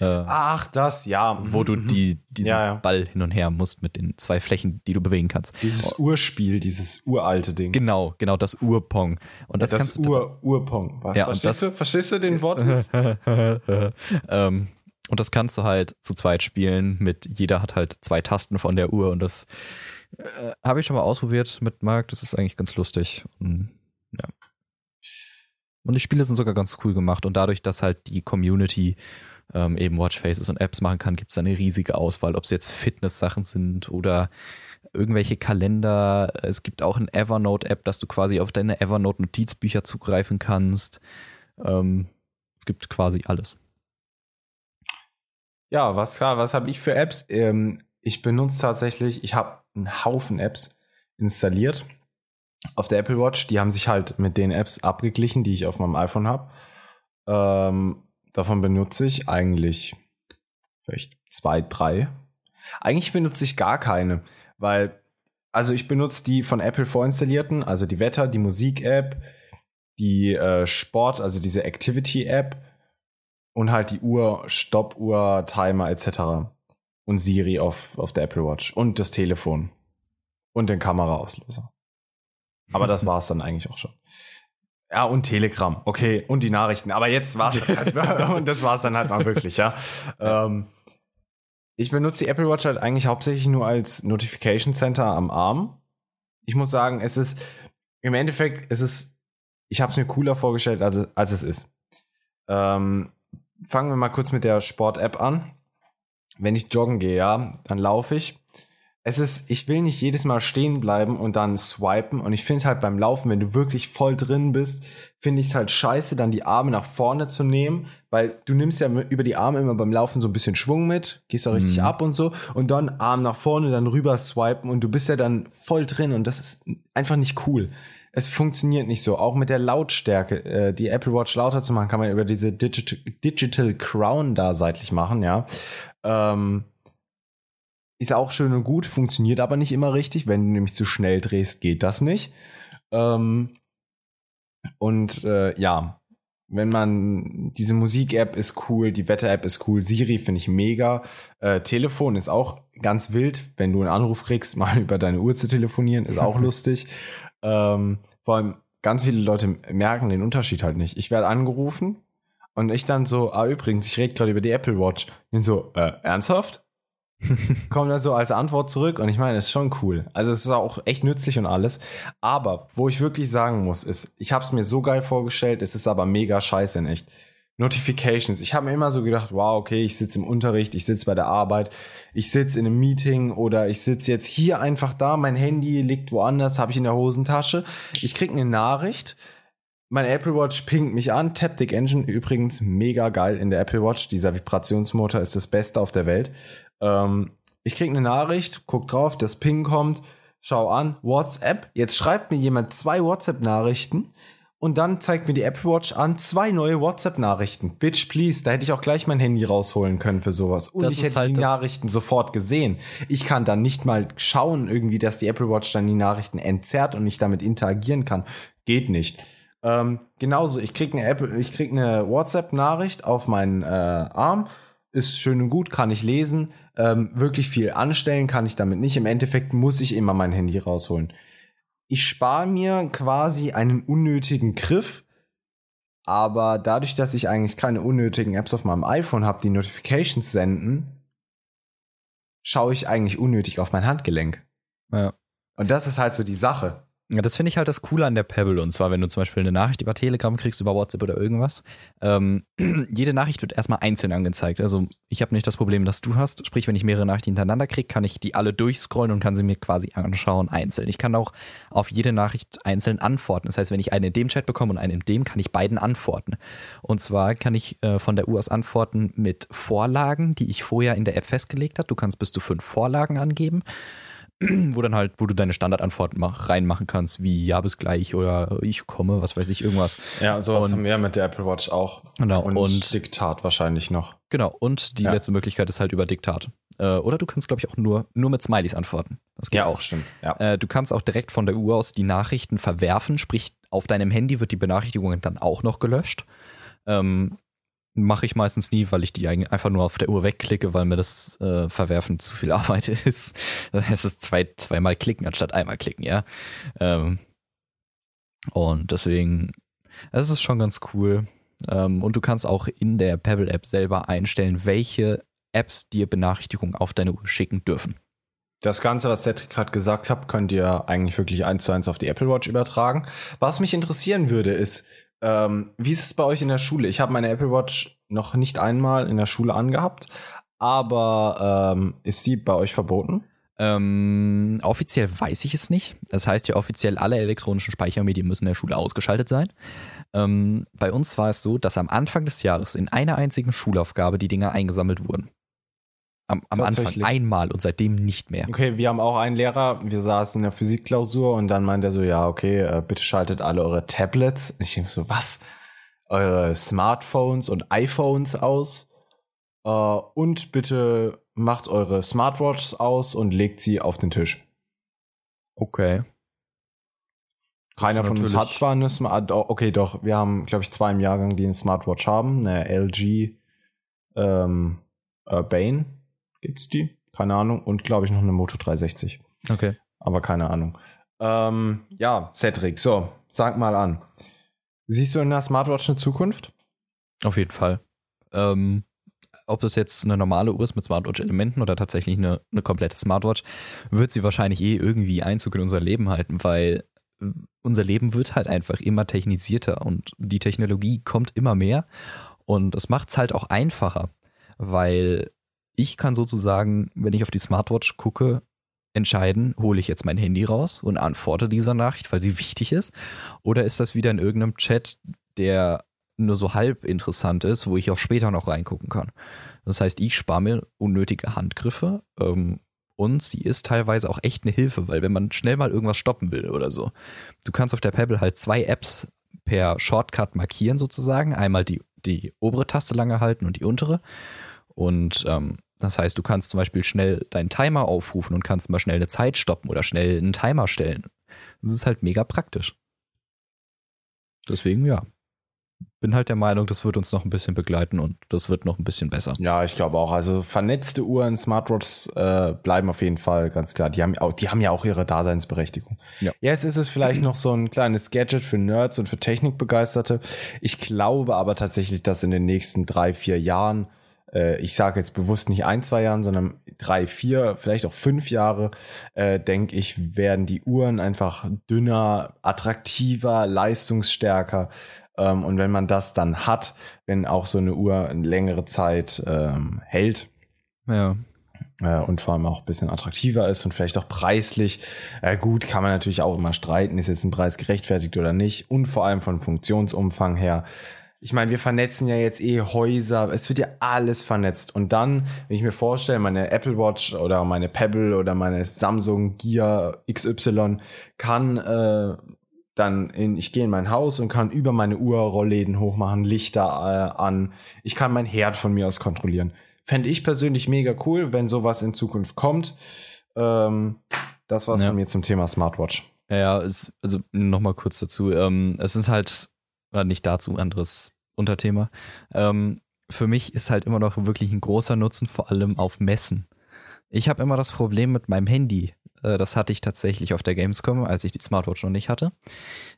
äh, Ach, das, ja. wo du Mhm. die, diesen Ja, ja. Ball hin und her musst mit den zwei Flächen, die du bewegen kannst. Dieses Urspiel, dieses uralte Ding. Genau, genau, das Urpong. Und das, das kannst du Ur, Urpong. Was, Ja, verstehst, du, verstehst du den Wort? ähm, und das kannst du halt zu zweit spielen. Mit jeder hat halt zwei Tasten von der Uhr und das äh, habe ich schon mal ausprobiert mit Marc. Das ist eigentlich ganz lustig. Und, ja. Und die Spiele sind sogar ganz cool gemacht und dadurch, dass halt die Community ähm, eben Watchfaces und Apps machen kann, gibt es eine riesige Auswahl, ob es jetzt Fitness-Sachen sind oder irgendwelche Kalender. Es gibt auch eine Evernote-App, dass du quasi auf deine Evernote-Notizbücher zugreifen kannst. Ähm, es gibt quasi alles. Ja, was, was habe ich für Apps? Ähm, ich benutze tatsächlich, ich habe einen Haufen Apps installiert. auf der Apple Watch, die haben sich halt mit den Apps abgeglichen, die ich auf meinem iPhone habe. Ähm, davon benutze ich eigentlich vielleicht zwei, drei. Eigentlich benutze ich gar keine, weil, also ich benutze die von Apple vorinstallierten, also die Wetter, die Musik-App, die äh, Sport, also diese Activity-App und halt die Uhr, Stoppuhr, Timer etc. Und Siri auf, auf der Apple Watch und das Telefon und den Kameraauslöser. Aber das war es dann eigentlich auch schon. Ja, und Telegram, okay, und die Nachrichten. Aber jetzt war es halt, und das war es dann halt mal wirklich, ja. Ähm, ich benutze die Apple Watch halt eigentlich hauptsächlich nur als Notification Center am Arm. Ich muss sagen, es ist im Endeffekt, es ist, ich habe es mir cooler vorgestellt, als, als es ist. Ähm, fangen wir mal kurz mit der Sport-App an. Wenn ich joggen gehe, ja, dann laufe ich es ist, ich will nicht jedes Mal stehen bleiben und dann swipen. Und ich finde halt beim Laufen, wenn du wirklich voll drin bist, finde ich es halt scheiße, dann die Arme nach vorne zu nehmen, weil du nimmst ja über die Arme immer beim Laufen so ein bisschen Schwung mit, gehst da richtig mhm. ab und so und dann Arm nach vorne, dann rüber swipen und du bist ja dann voll drin und das ist einfach nicht cool. Es funktioniert nicht so. Auch mit der Lautstärke, äh, die Apple Watch lauter zu machen, kann man über diese Digital, Digital Crown da seitlich machen, ja. Ähm, ist auch schön und gut, funktioniert aber nicht immer richtig. Wenn du nämlich zu schnell drehst, geht das nicht. Ähm, und äh, ja, wenn man diese Musik-App ist cool, die Wetter-App ist cool, Siri finde ich mega. Äh, Telefon ist auch ganz wild, wenn du einen Anruf kriegst, mal über deine Uhr zu telefonieren, ist auch lustig. Ähm, vor allem ganz viele Leute merken den Unterschied halt nicht. Ich werde angerufen und ich dann so, ah übrigens, ich rede gerade über die Apple Watch. Und so, äh, ernsthaft? kommt dann so als Antwort zurück und ich meine, es ist schon cool. Also es ist auch echt nützlich und alles. Aber wo ich wirklich sagen muss, ist, ich habe es mir so geil vorgestellt, es ist aber mega scheiße in echt. Notifications. Ich habe mir immer so gedacht, wow, okay, ich sitze im Unterricht, ich sitze bei der Arbeit, ich sitze in einem Meeting oder ich sitze jetzt hier einfach da, mein Handy liegt woanders, habe ich in der Hosentasche. Ich krieg eine Nachricht, mein Apple Watch pingt mich an. Taptic Engine übrigens mega geil in der Apple Watch. Dieser Vibrationsmotor ist das Beste auf der Welt. Ähm, ich krieg eine Nachricht, guck drauf, das Ping kommt, schau an, WhatsApp. Jetzt schreibt mir jemand zwei WhatsApp-Nachrichten und dann zeigt mir die Apple Watch an, zwei neue WhatsApp-Nachrichten. Bitch, please, da hätte ich auch gleich mein Handy rausholen können für sowas. Und das ich hätte halt die Nachrichten sofort gesehen. Ich kann dann nicht mal schauen, irgendwie, dass die Apple Watch dann die Nachrichten entzerrt und ich damit interagieren kann. Geht nicht. Ähm, genauso, ich krieg eine Apple, ich krieg eine WhatsApp-Nachricht auf meinen äh, Arm ist schön und gut, kann ich lesen. Ähm, wirklich viel anstellen kann ich damit nicht. Im Endeffekt muss ich immer mein Handy rausholen. Ich spare mir quasi einen unnötigen Griff, aber dadurch, dass ich eigentlich keine unnötigen Apps auf meinem iPhone habe, die Notifications senden, schaue ich eigentlich unnötig auf mein Handgelenk. Ja. Und das ist halt so die Sache. Ja, das finde ich halt das Coole an der Pebble. Und zwar, wenn du zum Beispiel eine Nachricht über Telegram kriegst, über WhatsApp oder irgendwas, ähm, jede Nachricht wird erstmal einzeln angezeigt. Also ich habe nicht das Problem, das du hast. Sprich, wenn ich mehrere Nachrichten hintereinander kriege, kann ich die alle durchscrollen und kann sie mir quasi anschauen, einzeln. Ich kann auch auf jede Nachricht einzeln antworten. Das heißt, wenn ich eine in dem Chat bekomme und eine in dem, kann ich beiden antworten. Und zwar kann ich äh, von der Uhr aus antworten mit Vorlagen, die ich vorher in der App festgelegt habe. Du kannst bis zu fünf Vorlagen angeben wo dann halt, wo du deine Standardantwort mach, reinmachen kannst, wie ja bis gleich oder ich komme, was weiß ich, irgendwas. Ja, sowas und, haben wir mit der Apple Watch auch. Genau. Und, und Diktat wahrscheinlich noch. Genau. Und die ja. letzte Möglichkeit ist halt über Diktat. Äh, oder du kannst, glaube ich, auch nur, nur mit Smileys antworten. Das geht ja, auch, stimmt. Ja. Äh, du kannst auch direkt von der Uhr aus die Nachrichten verwerfen, sprich, auf deinem Handy wird die Benachrichtigung dann auch noch gelöscht. Ähm, mache ich meistens nie, weil ich die einfach nur auf der Uhr wegklicke, weil mir das äh, Verwerfen zu viel Arbeit ist. Es ist zwei, zweimal klicken anstatt einmal klicken, ja. Ähm, und deswegen, es ist schon ganz cool. Ähm, und du kannst auch in der Pebble App selber einstellen, welche Apps dir Benachrichtigungen auf deine Uhr schicken dürfen. Das Ganze, was Cedric gerade gesagt hat, könnt ihr eigentlich wirklich eins zu eins auf die Apple Watch übertragen. Was mich interessieren würde, ist, ähm, wie ist es bei euch in der Schule? Ich habe meine Apple Watch noch nicht einmal in der Schule angehabt, aber ähm, ist sie bei euch verboten? Ähm, offiziell weiß ich es nicht. Das heißt ja offiziell, alle elektronischen Speichermedien müssen in der Schule ausgeschaltet sein. Ähm, bei uns war es so, dass am Anfang des Jahres in einer einzigen Schulaufgabe die Dinger eingesammelt wurden. Am, am Anfang einmal und seitdem nicht mehr. Okay, wir haben auch einen Lehrer, wir saßen in der Physikklausur und dann meint er so, ja, okay, äh, bitte schaltet alle eure Tablets. Und ich denke so, was? Eure Smartphones und iPhones aus. Äh, und bitte macht eure Smartwatches aus und legt sie auf den Tisch. Okay. Keiner von uns hat zwar eine Smart, oh, okay, doch, wir haben, glaube ich, zwei im Jahrgang, die eine Smartwatch haben, eine LG ähm, Urbane gibt's die, keine Ahnung, und glaube ich noch eine Moto 360, Okay. aber keine Ahnung. Ähm, ja, Cedric, so, sag mal an. Siehst du in der Smartwatch eine Zukunft? Auf jeden Fall. Ähm, ob das jetzt eine normale Uhr ist mit Smartwatch-Elementen oder tatsächlich eine, eine komplette Smartwatch, wird sie wahrscheinlich eh irgendwie Einzug in unser Leben halten, weil unser Leben wird halt einfach immer technisierter und die Technologie kommt immer mehr und es macht es halt auch einfacher, weil ich kann sozusagen, wenn ich auf die Smartwatch gucke, entscheiden, hole ich jetzt mein Handy raus und antworte dieser Nachricht, weil sie wichtig ist, oder ist das wieder in irgendeinem Chat, der nur so halb interessant ist, wo ich auch später noch reingucken kann. Das heißt, ich spare mir unnötige Handgriffe ähm, und sie ist teilweise auch echt eine Hilfe, weil wenn man schnell mal irgendwas stoppen will oder so, du kannst auf der Pebble halt zwei Apps per Shortcut markieren sozusagen. Einmal die, die obere Taste lange halten und die untere. Und ähm, das heißt, du kannst zum Beispiel schnell deinen Timer aufrufen und kannst mal schnell eine Zeit stoppen oder schnell einen Timer stellen. Das ist halt mega praktisch. Deswegen ja. Bin halt der Meinung, das wird uns noch ein bisschen begleiten und das wird noch ein bisschen besser. Ja, ich glaube auch. Also vernetzte Uhren, Smartwatches äh, bleiben auf jeden Fall ganz klar. Die haben, auch, die haben ja auch ihre Daseinsberechtigung. Ja. Jetzt ist es vielleicht noch so ein kleines Gadget für Nerds und für Technikbegeisterte. Ich glaube aber tatsächlich, dass in den nächsten drei, vier Jahren, äh, ich sage jetzt bewusst nicht ein, zwei Jahren, sondern drei, vier, vielleicht auch fünf Jahre, äh, denke ich, werden die Uhren einfach dünner, attraktiver, leistungsstärker. Ähm, und wenn man das dann hat, wenn auch so eine Uhr eine längere Zeit ähm, hält Ja. äh, und vor allem auch ein bisschen attraktiver ist und vielleicht auch preislich, äh, gut, kann man natürlich auch immer streiten, ist jetzt ein Preis gerechtfertigt oder nicht und vor allem von Funktionsumfang her. Ich meine, wir vernetzen ja jetzt eh Häuser, es wird ja alles vernetzt. Und dann, wenn ich mir vorstelle, meine Apple Watch oder meine Pebble oder meine Samsung Gear XY kann äh, dann in, ich gehe in mein Haus und kann über meine Uhr Rollläden hochmachen, Lichter äh, an. Ich kann mein Herd von mir aus kontrollieren. Fände ich persönlich mega cool, wenn sowas in Zukunft kommt. Ähm, das war's Ja. von mir zum Thema Smartwatch. Ja, ja, es, also nochmal kurz dazu. Ähm, es ist halt, oder nicht dazu, anderes Unterthema. Ähm, für mich ist halt immer noch wirklich ein großer Nutzen, vor allem auf Messen. Ich habe immer das Problem mit meinem Handy. Äh, das hatte ich tatsächlich auf der Gamescom, als ich die Smartwatch noch nicht hatte.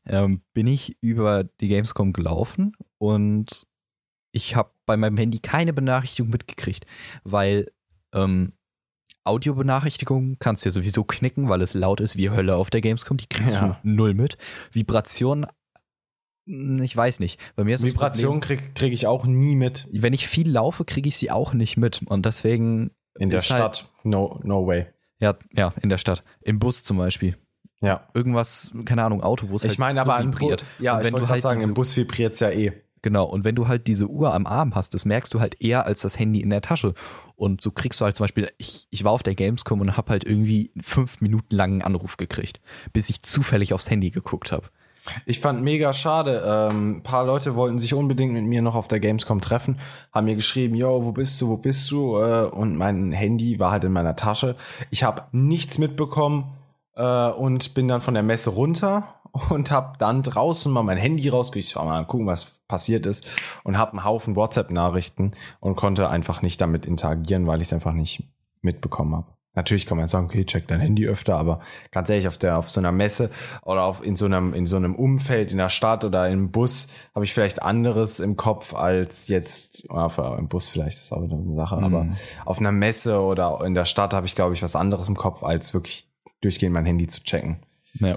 Ähm, bin ich über die Gamescom gelaufen und ich habe bei meinem Handy keine Benachrichtigung mitgekriegt, weil ähm, Audiobenachrichtigungen kannst du ja sowieso knicken, weil es laut ist wie Hölle auf der Gamescom. Die kriegst Ja. du null mit. Vibration, hm, ich weiß nicht. Bei mir ist Vibration kriege krieg ich auch nie mit wenn ich viel laufe, kriege ich sie auch nicht mit. Und deswegen in der halt- Stadt. No, no way. Ja, ja, in der Stadt. Im Bus zum Beispiel. Ja. Irgendwas, keine Ahnung, Auto, wo es Ich halt meine so aber im vibriert. Ja, Und ich wenn wollte du halt sagen, diese, im Bus vibriert's ja eh. Genau, und wenn du halt diese Uhr am Arm hast, das merkst du halt eher als das Handy in der Tasche. Und so kriegst du halt zum Beispiel, ich, ich war auf der Gamescom und habe halt irgendwie fünf Minuten langen Anruf gekriegt, bis ich zufällig aufs Handy geguckt habe. Ich fand mega schade. Ähm, ein paar Leute wollten sich unbedingt mit mir noch auf der Gamescom treffen, haben mir geschrieben, yo, wo bist du, wo bist du? Äh, und mein Handy war halt in meiner Tasche. Ich habe nichts mitbekommen äh, und bin dann von der Messe runter und habe dann draußen mal mein Handy rausgekriegt, schau mal gucken, was passiert ist und habe einen Haufen WhatsApp-Nachrichten und konnte einfach nicht damit interagieren, weil ich es einfach nicht mitbekommen habe. Natürlich kann man jetzt sagen, okay, check dein Handy öfter, aber ganz ehrlich, auf der, auf so einer Messe oder auf, in so einem, in so einem Umfeld, in der Stadt oder im Bus, habe ich vielleicht anderes im Kopf als jetzt, ja, im Bus vielleicht ist auch wieder eine Sache, aber Mhm. auf einer Messe oder in der Stadt habe ich, glaube ich, was anderes im Kopf, als wirklich durchgehend mein Handy zu checken. Ja.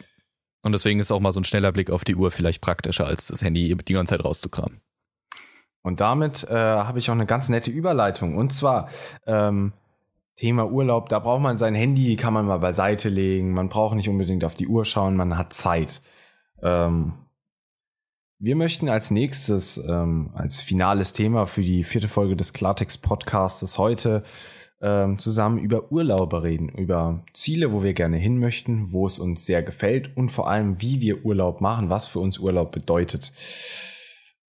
Und deswegen ist auch mal so ein schneller Blick auf die Uhr vielleicht praktischer, als das Handy die ganze Zeit rauszukramen. Und damit äh, habe ich auch eine ganz nette Überleitung. Und zwar ähm, Thema Urlaub, da braucht man sein Handy, kann man mal beiseite legen. Man braucht nicht unbedingt auf die Uhr schauen, man hat Zeit. Ähm, wir möchten als nächstes, ähm, als finales Thema für die vierte Folge des Klartext Podcasts heute ähm, zusammen über Urlaube reden, über Ziele, wo wir gerne hin möchten, wo es uns sehr gefällt und vor allem, wie wir Urlaub machen, was für uns Urlaub bedeutet.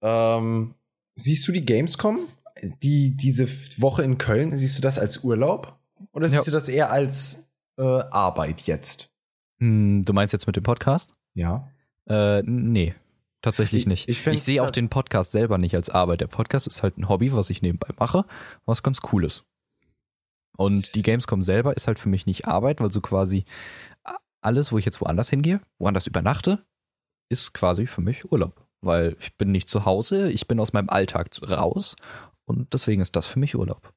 Ähm, siehst du die Gamescom, die diese Woche in Köln, siehst du das als Urlaub oder siehst Ja. du das eher als äh, Arbeit jetzt? Hm, du meinst jetzt mit dem Podcast? Ja. Äh, nee, tatsächlich Ich- nicht. ich Ich, find's sehe auch den Podcast selber nicht als Arbeit. Der Podcast ist halt ein Hobby, was ich nebenbei mache, was ganz cool ist. Und die Gamescom selber ist halt für mich nicht Arbeit, weil so quasi alles, wo ich jetzt woanders hingehe, woanders übernachte, ist quasi für mich Urlaub. Weil ich bin nicht zu Hause, ich bin aus meinem Alltag raus und deswegen ist das für mich Urlaub.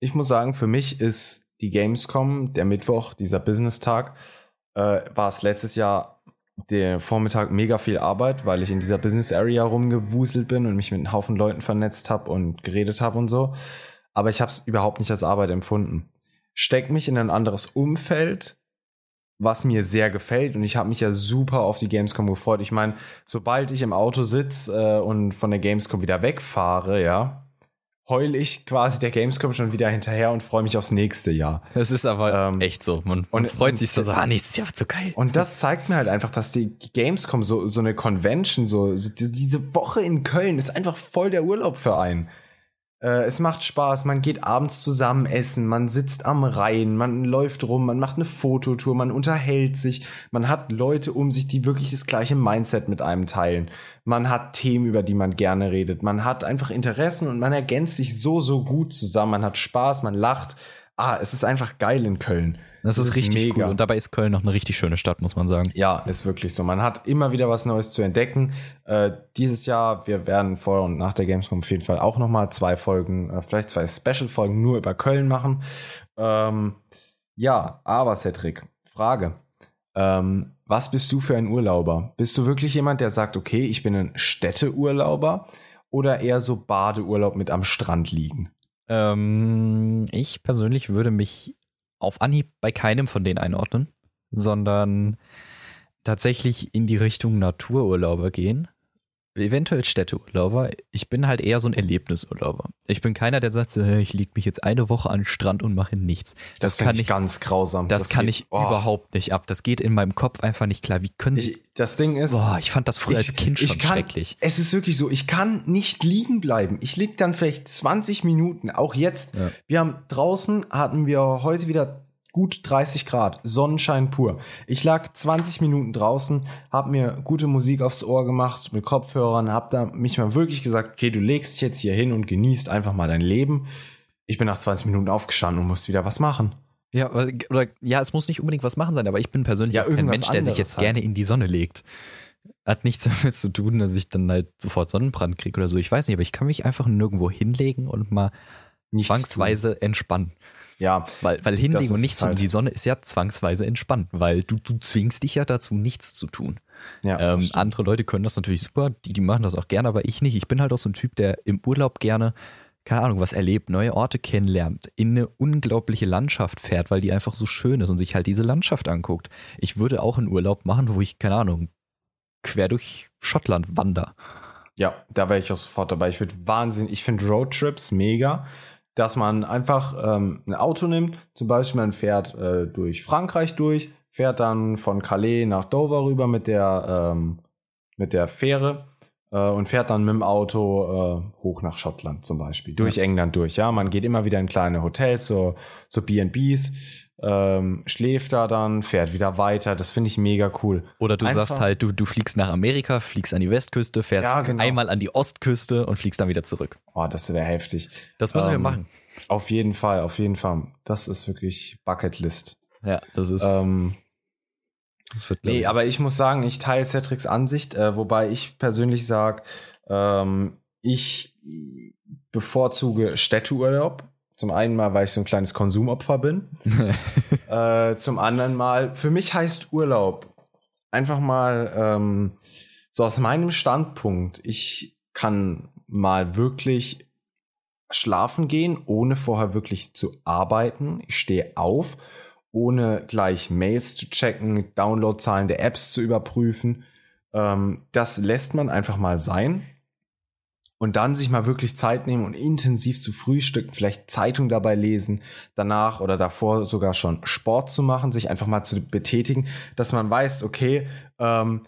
Ich muss sagen, für mich ist die Gamescom, der Mittwoch, dieser Business-Tag, äh, war es letztes Jahr der Vormittag mega viel Arbeit, weil ich in dieser Business Area rumgewuselt bin und mich mit einem Haufen Leuten vernetzt habe und geredet habe und so. Aber ich habe es überhaupt nicht als Arbeit empfunden. Steck mich in ein anderes Umfeld, was mir sehr gefällt und ich habe mich ja super auf die Gamescom gefreut. Ich meine, sobald ich im Auto sitze äh, und von der Gamescom wieder wegfahre, ja, heul ich quasi der Gamescom schon wieder hinterher und freue mich aufs nächste Jahr. Das ist aber Ähm, echt so. Man, und- freut sich so, so, ah, nächstes Jahr wird so geil. Und das zeigt mir halt einfach, dass die, Gamescom so, so eine Convention, so, so die- diese Woche in Köln ist einfach voll der Urlaub für einen. Äh, es macht Spaß, man geht abends zusammen essen, man sitzt am Rhein, man läuft rum, man macht eine Fototour, man unterhält sich, man hat Leute um sich, die wirklich das gleiche Mindset mit einem teilen. Man hat Themen, über die man gerne redet, man hat einfach Interessen und man ergänzt sich so, so gut zusammen, man hat Spaß, man lacht. Ah, es ist einfach geil in Köln. Das, ist, richtig mega. cool. Und dabei ist Köln noch eine richtig schöne Stadt, muss man sagen. Ja, ist wirklich so. Man hat immer wieder was Neues zu entdecken. Äh, dieses Jahr, wir werden vor und nach der Gamescom auf jeden Fall auch nochmal zwei Folgen, äh, vielleicht zwei Special-Folgen nur über Köln machen. Ähm, ja, aber Cedric, Frage. Ähm, was bist du für ein Urlauber? Bist du wirklich jemand, der sagt, okay, ich bin ein Städteurlauber oder eher so Badeurlaub mit am Strand liegen? Ähm, ich persönlich würde mich auf Anhieb bei keinem von denen einordnen, sondern tatsächlich in die Richtung Natururlauber gehen. Eventuell Städteurlauber. Ich bin halt eher so ein Erlebnisurlauber. Ich bin keiner, der sagt, ich leg mich jetzt eine Woche an den Strand und mache nichts. Das, kann kann ich ich- ganz grausam. Das, kann geht- ich oh. überhaupt nicht ab. Das geht in meinem Kopf einfach nicht klar. Wie können Sie. Ich, das Ding ist, Boah, ich fand das früher als Kind schon kann, schrecklich. Es ist wirklich so, ich kann nicht liegen bleiben. Ich lieg dann vielleicht 20 Minuten, auch jetzt. Ja. Wir haben draußen hatten wir heute wieder gut 30 Grad, Sonnenschein pur. Ich lag 20 Minuten draußen, hab mir gute Musik aufs Ohr gemacht mit Kopfhörern, hab da mich mal wirklich gesagt, okay, du legst dich jetzt hier hin und genießt einfach mal dein Leben. Ich bin nach 20 Minuten aufgestanden und musste wieder was machen. Ja, oder, ja, es muss nicht unbedingt was machen sein, aber ich bin persönlich Ja, kein Mensch, der sich jetzt halt. gerne in die Sonne legt. Hat nichts damit zu tun, dass ich dann halt sofort Sonnenbrand kriege oder so. Ich weiß nicht, aber ich kann mich einfach nirgendwo hinlegen und mal Nichts zwangsweise entspannen. Ja, Weil, weil hinlegen und nichts es tun, halt. die Sonne ist ja zwangsweise entspannt, weil du, du zwingst dich ja dazu, nichts zu tun. ja. Ähm, andere Leute können das natürlich super, die, die machen das auch gerne, aber ich nicht. Ich bin halt auch so ein Typ, der im Urlaub gerne, keine Ahnung, was erlebt, neue Orte kennenlernt, in eine unglaubliche Landschaft fährt, weil die einfach so schön ist und sich halt diese Landschaft anguckt. Ich würde auch einen Urlaub machen, wo ich, keine Ahnung, quer durch Schottland wander. Ja, da wäre ich auch sofort dabei. Ich würde Wahnsinn, ich finde Roadtrips mega, dass man einfach ähm, ein Auto nimmt, zum Beispiel man fährt äh, durch Frankreich durch, fährt dann von Calais nach Dover rüber mit der, ähm, mit der Fähre äh, und fährt dann mit dem Auto äh, hoch nach Schottland zum Beispiel, durch England durch. Ja, man geht immer wieder in kleine Hotels, so, so B&Bs, ähm, schläft da dann, fährt wieder weiter. Das finde ich mega cool. Oder du Einfach- sagst halt, du, du fliegst nach Amerika, fliegst an die Westküste, fährst Ja, genau. einmal an die Ostküste und fliegst dann wieder zurück. Oh, das wäre heftig. Das müssen wir Ähm, machen. Auf jeden Fall, auf jeden Fall. Das ist wirklich Bucketlist. Ja, das ist. Ähm, das wird, nee, ich, aber ich muss sagen, ich teile Cedrics Ansicht, äh, wobei ich persönlich sage, ähm, ich bevorzuge Städteurlaub. Zum einen mal, weil ich so ein kleines Konsumopfer bin. äh, zum anderen mal, für mich heißt Urlaub einfach mal ähm, so aus meinem Standpunkt, ich kann mal wirklich schlafen gehen, ohne vorher wirklich zu arbeiten. Ich stehe auf, ohne gleich Mails zu checken, Downloadzahlen der Apps zu überprüfen. Ähm, das lässt man einfach mal sein. Und dann sich mal wirklich Zeit nehmen und intensiv zu frühstücken, vielleicht Zeitung dabei lesen, danach oder davor sogar schon Sport zu machen, sich einfach mal zu betätigen, dass man weiß, okay, ähm,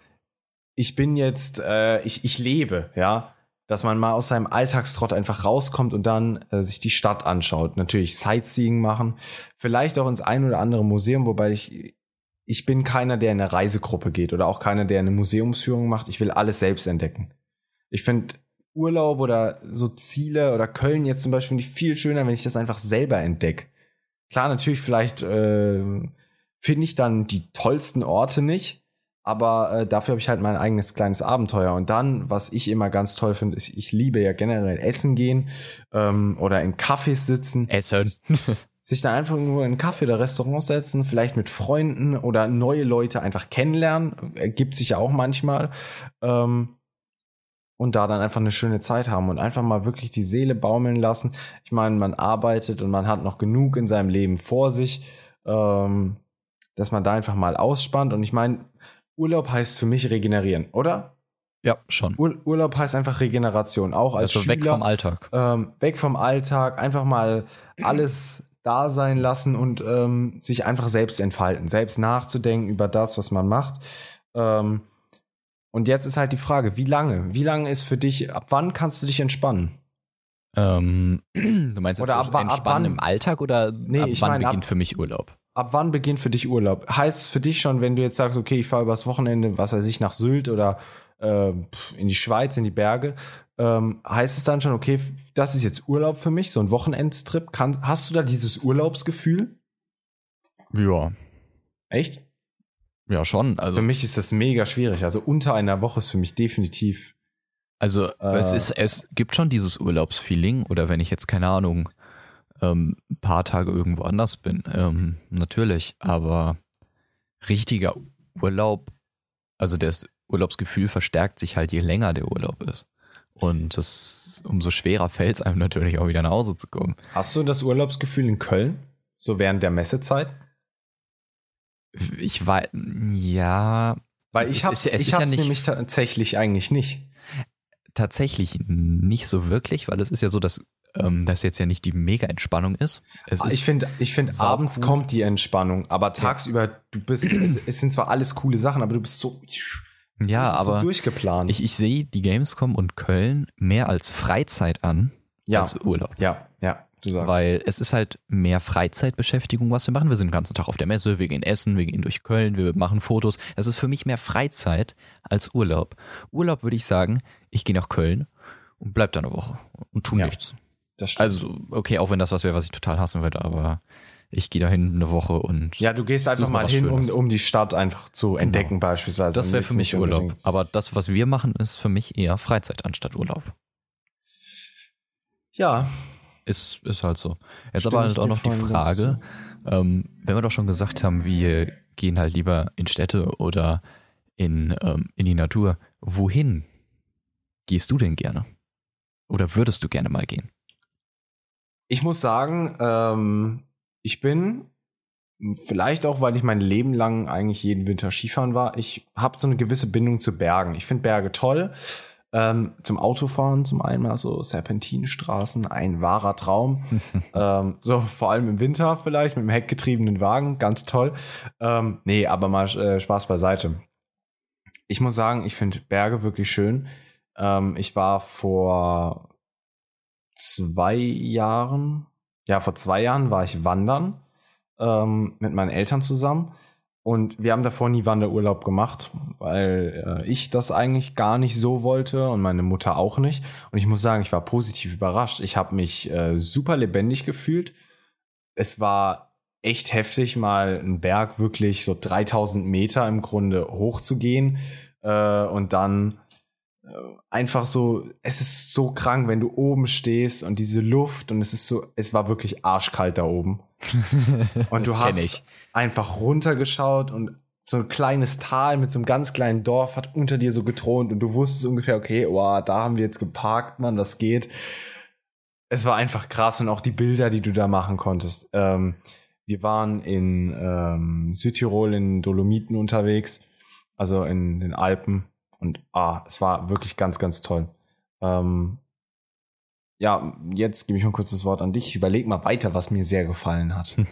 ich bin jetzt, äh, ich, ich lebe, ja, dass man mal aus seinem Alltagstrott einfach rauskommt und dann äh, sich die Stadt anschaut. Natürlich Sightseeing machen, vielleicht auch ins ein oder andere Museum, wobei ich, ich bin keiner, der in eine Reisegruppe geht oder auch keiner, der eine Museumsführung macht. Ich will alles selbst entdecken. Ich finde Urlaub oder so Ziele oder Köln jetzt zum Beispiel finde ich viel schöner, wenn ich das einfach selber entdecke. Klar, natürlich vielleicht äh, finde ich dann die tollsten Orte nicht, aber äh, dafür habe ich halt mein eigenes kleines Abenteuer. Und dann, was ich immer ganz toll finde, ist, ich liebe ja generell Essen gehen ähm, oder in Cafés sitzen. Essen. Sich dann einfach nur in ein Café oder Restaurant setzen, vielleicht mit Freunden oder neue Leute einfach kennenlernen, ergibt sich ja auch manchmal. Ähm, und da dann einfach eine schöne Zeit haben und einfach mal wirklich die Seele baumeln lassen. Ich meine, man arbeitet und man hat noch genug in seinem Leben vor sich, ähm, dass man da einfach mal ausspannt. Und ich meine, Urlaub heißt für mich regenerieren, oder? Ja, schon. Ur Urlaub heißt einfach Regeneration, auch als also Schüler. weg vom Alltag. Ähm, weg vom Alltag, einfach mal alles da sein lassen und ähm, sich einfach selbst entfalten, selbst nachzudenken über das, was man macht. Ähm, und jetzt ist halt die Frage, wie lange? Wie lange ist für dich, ab wann kannst du dich entspannen? Ähm, du meinst Oder jetzt ab wa- ab entspannen wann? im Alltag oder Nee, ab ich wann meine, ab- beginnt für mich Urlaub? Ab wann beginnt für dich Urlaub? Heißt für dich schon, wenn du jetzt sagst, okay, ich fahre übers Wochenende, was weiß ich, nach Sylt oder äh, in die Schweiz, in die Berge, ähm, heißt es dann schon, okay, das ist jetzt Urlaub für mich, so ein Wochenendstrip? Kann, hast du da dieses Urlaubsgefühl? Ja. Echt? Ja, schon. Also, Für mich ist das mega schwierig. Also unter einer Woche ist für mich definitiv. also Äh. es, ist, es gibt schon dieses Urlaubsfeeling oder wenn ich jetzt, keine Ahnung, ähm, ein paar Tage irgendwo anders bin, ähm, natürlich, aber richtiger Urlaub, also das Urlaubsgefühl verstärkt sich halt, je länger der Urlaub ist. Und das, umso schwerer fällt es einem natürlich auch wieder nach Hause zu kommen. Hast du das Urlaubsgefühl in Köln? So während der Messezeit? Ich weiß, ja, Weil ich hab's, es ist- es ich ja nicht- nämlich tatsächlich eigentlich nicht. tatsächlich nicht so wirklich, weil es ist ja so, dass ähm, das jetzt ja nicht die Mega-Entspannung ist. Es ist Ah, ich finde, ich finde, sau abends cool. kommt die Entspannung, aber tagsüber, du bist, es, es sind zwar alles coole Sachen, aber du bist so, ja, aber so durchgeplant. ich, ich sehe die Gamescom und Köln mehr als Freizeit an ja, als Urlaub. ja. Weil es ist halt mehr Freizeitbeschäftigung, was wir machen. Wir sind den ganzen Tag auf der Messe, wir gehen essen, wir gehen durch Köln, wir machen Fotos. Es ist für mich mehr Freizeit als Urlaub. Urlaub würde ich sagen, ich gehe nach Köln und bleib da eine Woche und tu Ja. nichts. das stimmt. Also, okay, auch wenn das was wäre, was ich total hassen würde, aber ich gehe dahin eine Woche und ja, du gehst einfach mal hin, um, um die Stadt einfach zu entdecken, beispielsweise. das wäre für mich Urlaub. unbedingt- Aber das, was wir machen, ist für mich eher Freizeit anstatt Urlaub. Ja, Ist, ist halt so. Jetzt Stimme aber halt auch noch die Frage, ähm, wenn wir doch schon gesagt haben, wir gehen halt lieber in Städte oder in, ähm, in die Natur, wohin gehst du denn gerne? Oder würdest du gerne mal gehen? ich muss sagen, ähm, ich bin vielleicht auch, weil ich mein Leben lang eigentlich jeden Winter Skifahren war, ich habe so eine gewisse Bindung zu Bergen. Ich finde Berge toll. Ähm, zum Autofahren zum einen mal so Serpentinenstraßen, ein wahrer Traum. ähm, so vor allem im Winter vielleicht mit dem heckgetriebenen Wagen, ganz toll. Ähm, nee, aber mal äh, Spaß beiseite. Ich muss sagen, ich finde Berge wirklich schön. Ähm, ich war vor zwei Jahren, ja, vor zwei Jahren war ich wandern ähm, mit meinen Eltern zusammen. Und wir haben davor nie Wanderurlaub gemacht, weil äh, ich das eigentlich gar nicht so wollte und meine Mutter auch nicht. Und ich muss sagen, ich war positiv überrascht. Ich habe mich äh, super lebendig gefühlt. Es war echt heftig, mal einen Berg wirklich so 3000 Meter im Grunde hochzugehen äh, und dann äh, einfach so, es ist so krank, wenn du oben stehst und diese Luft und es ist so, es war wirklich arschkalt da oben. Und du hast ich. einfach runtergeschaut und so ein kleines Tal mit so einem ganz kleinen Dorf hat unter dir so getront und du wusstest ungefähr, okay, wow, da haben wir jetzt geparkt, Mann, das geht. Es war einfach krass und auch die Bilder, die du da machen konntest. Ähm, wir waren in ähm, Südtirol in Dolomiten unterwegs, also in den Alpen und ah, es war wirklich ganz, ganz toll. Ähm, ja, jetzt gebe ich mal kurz das Wort an dich. Ich überleg mal weiter, was mir sehr gefallen hat.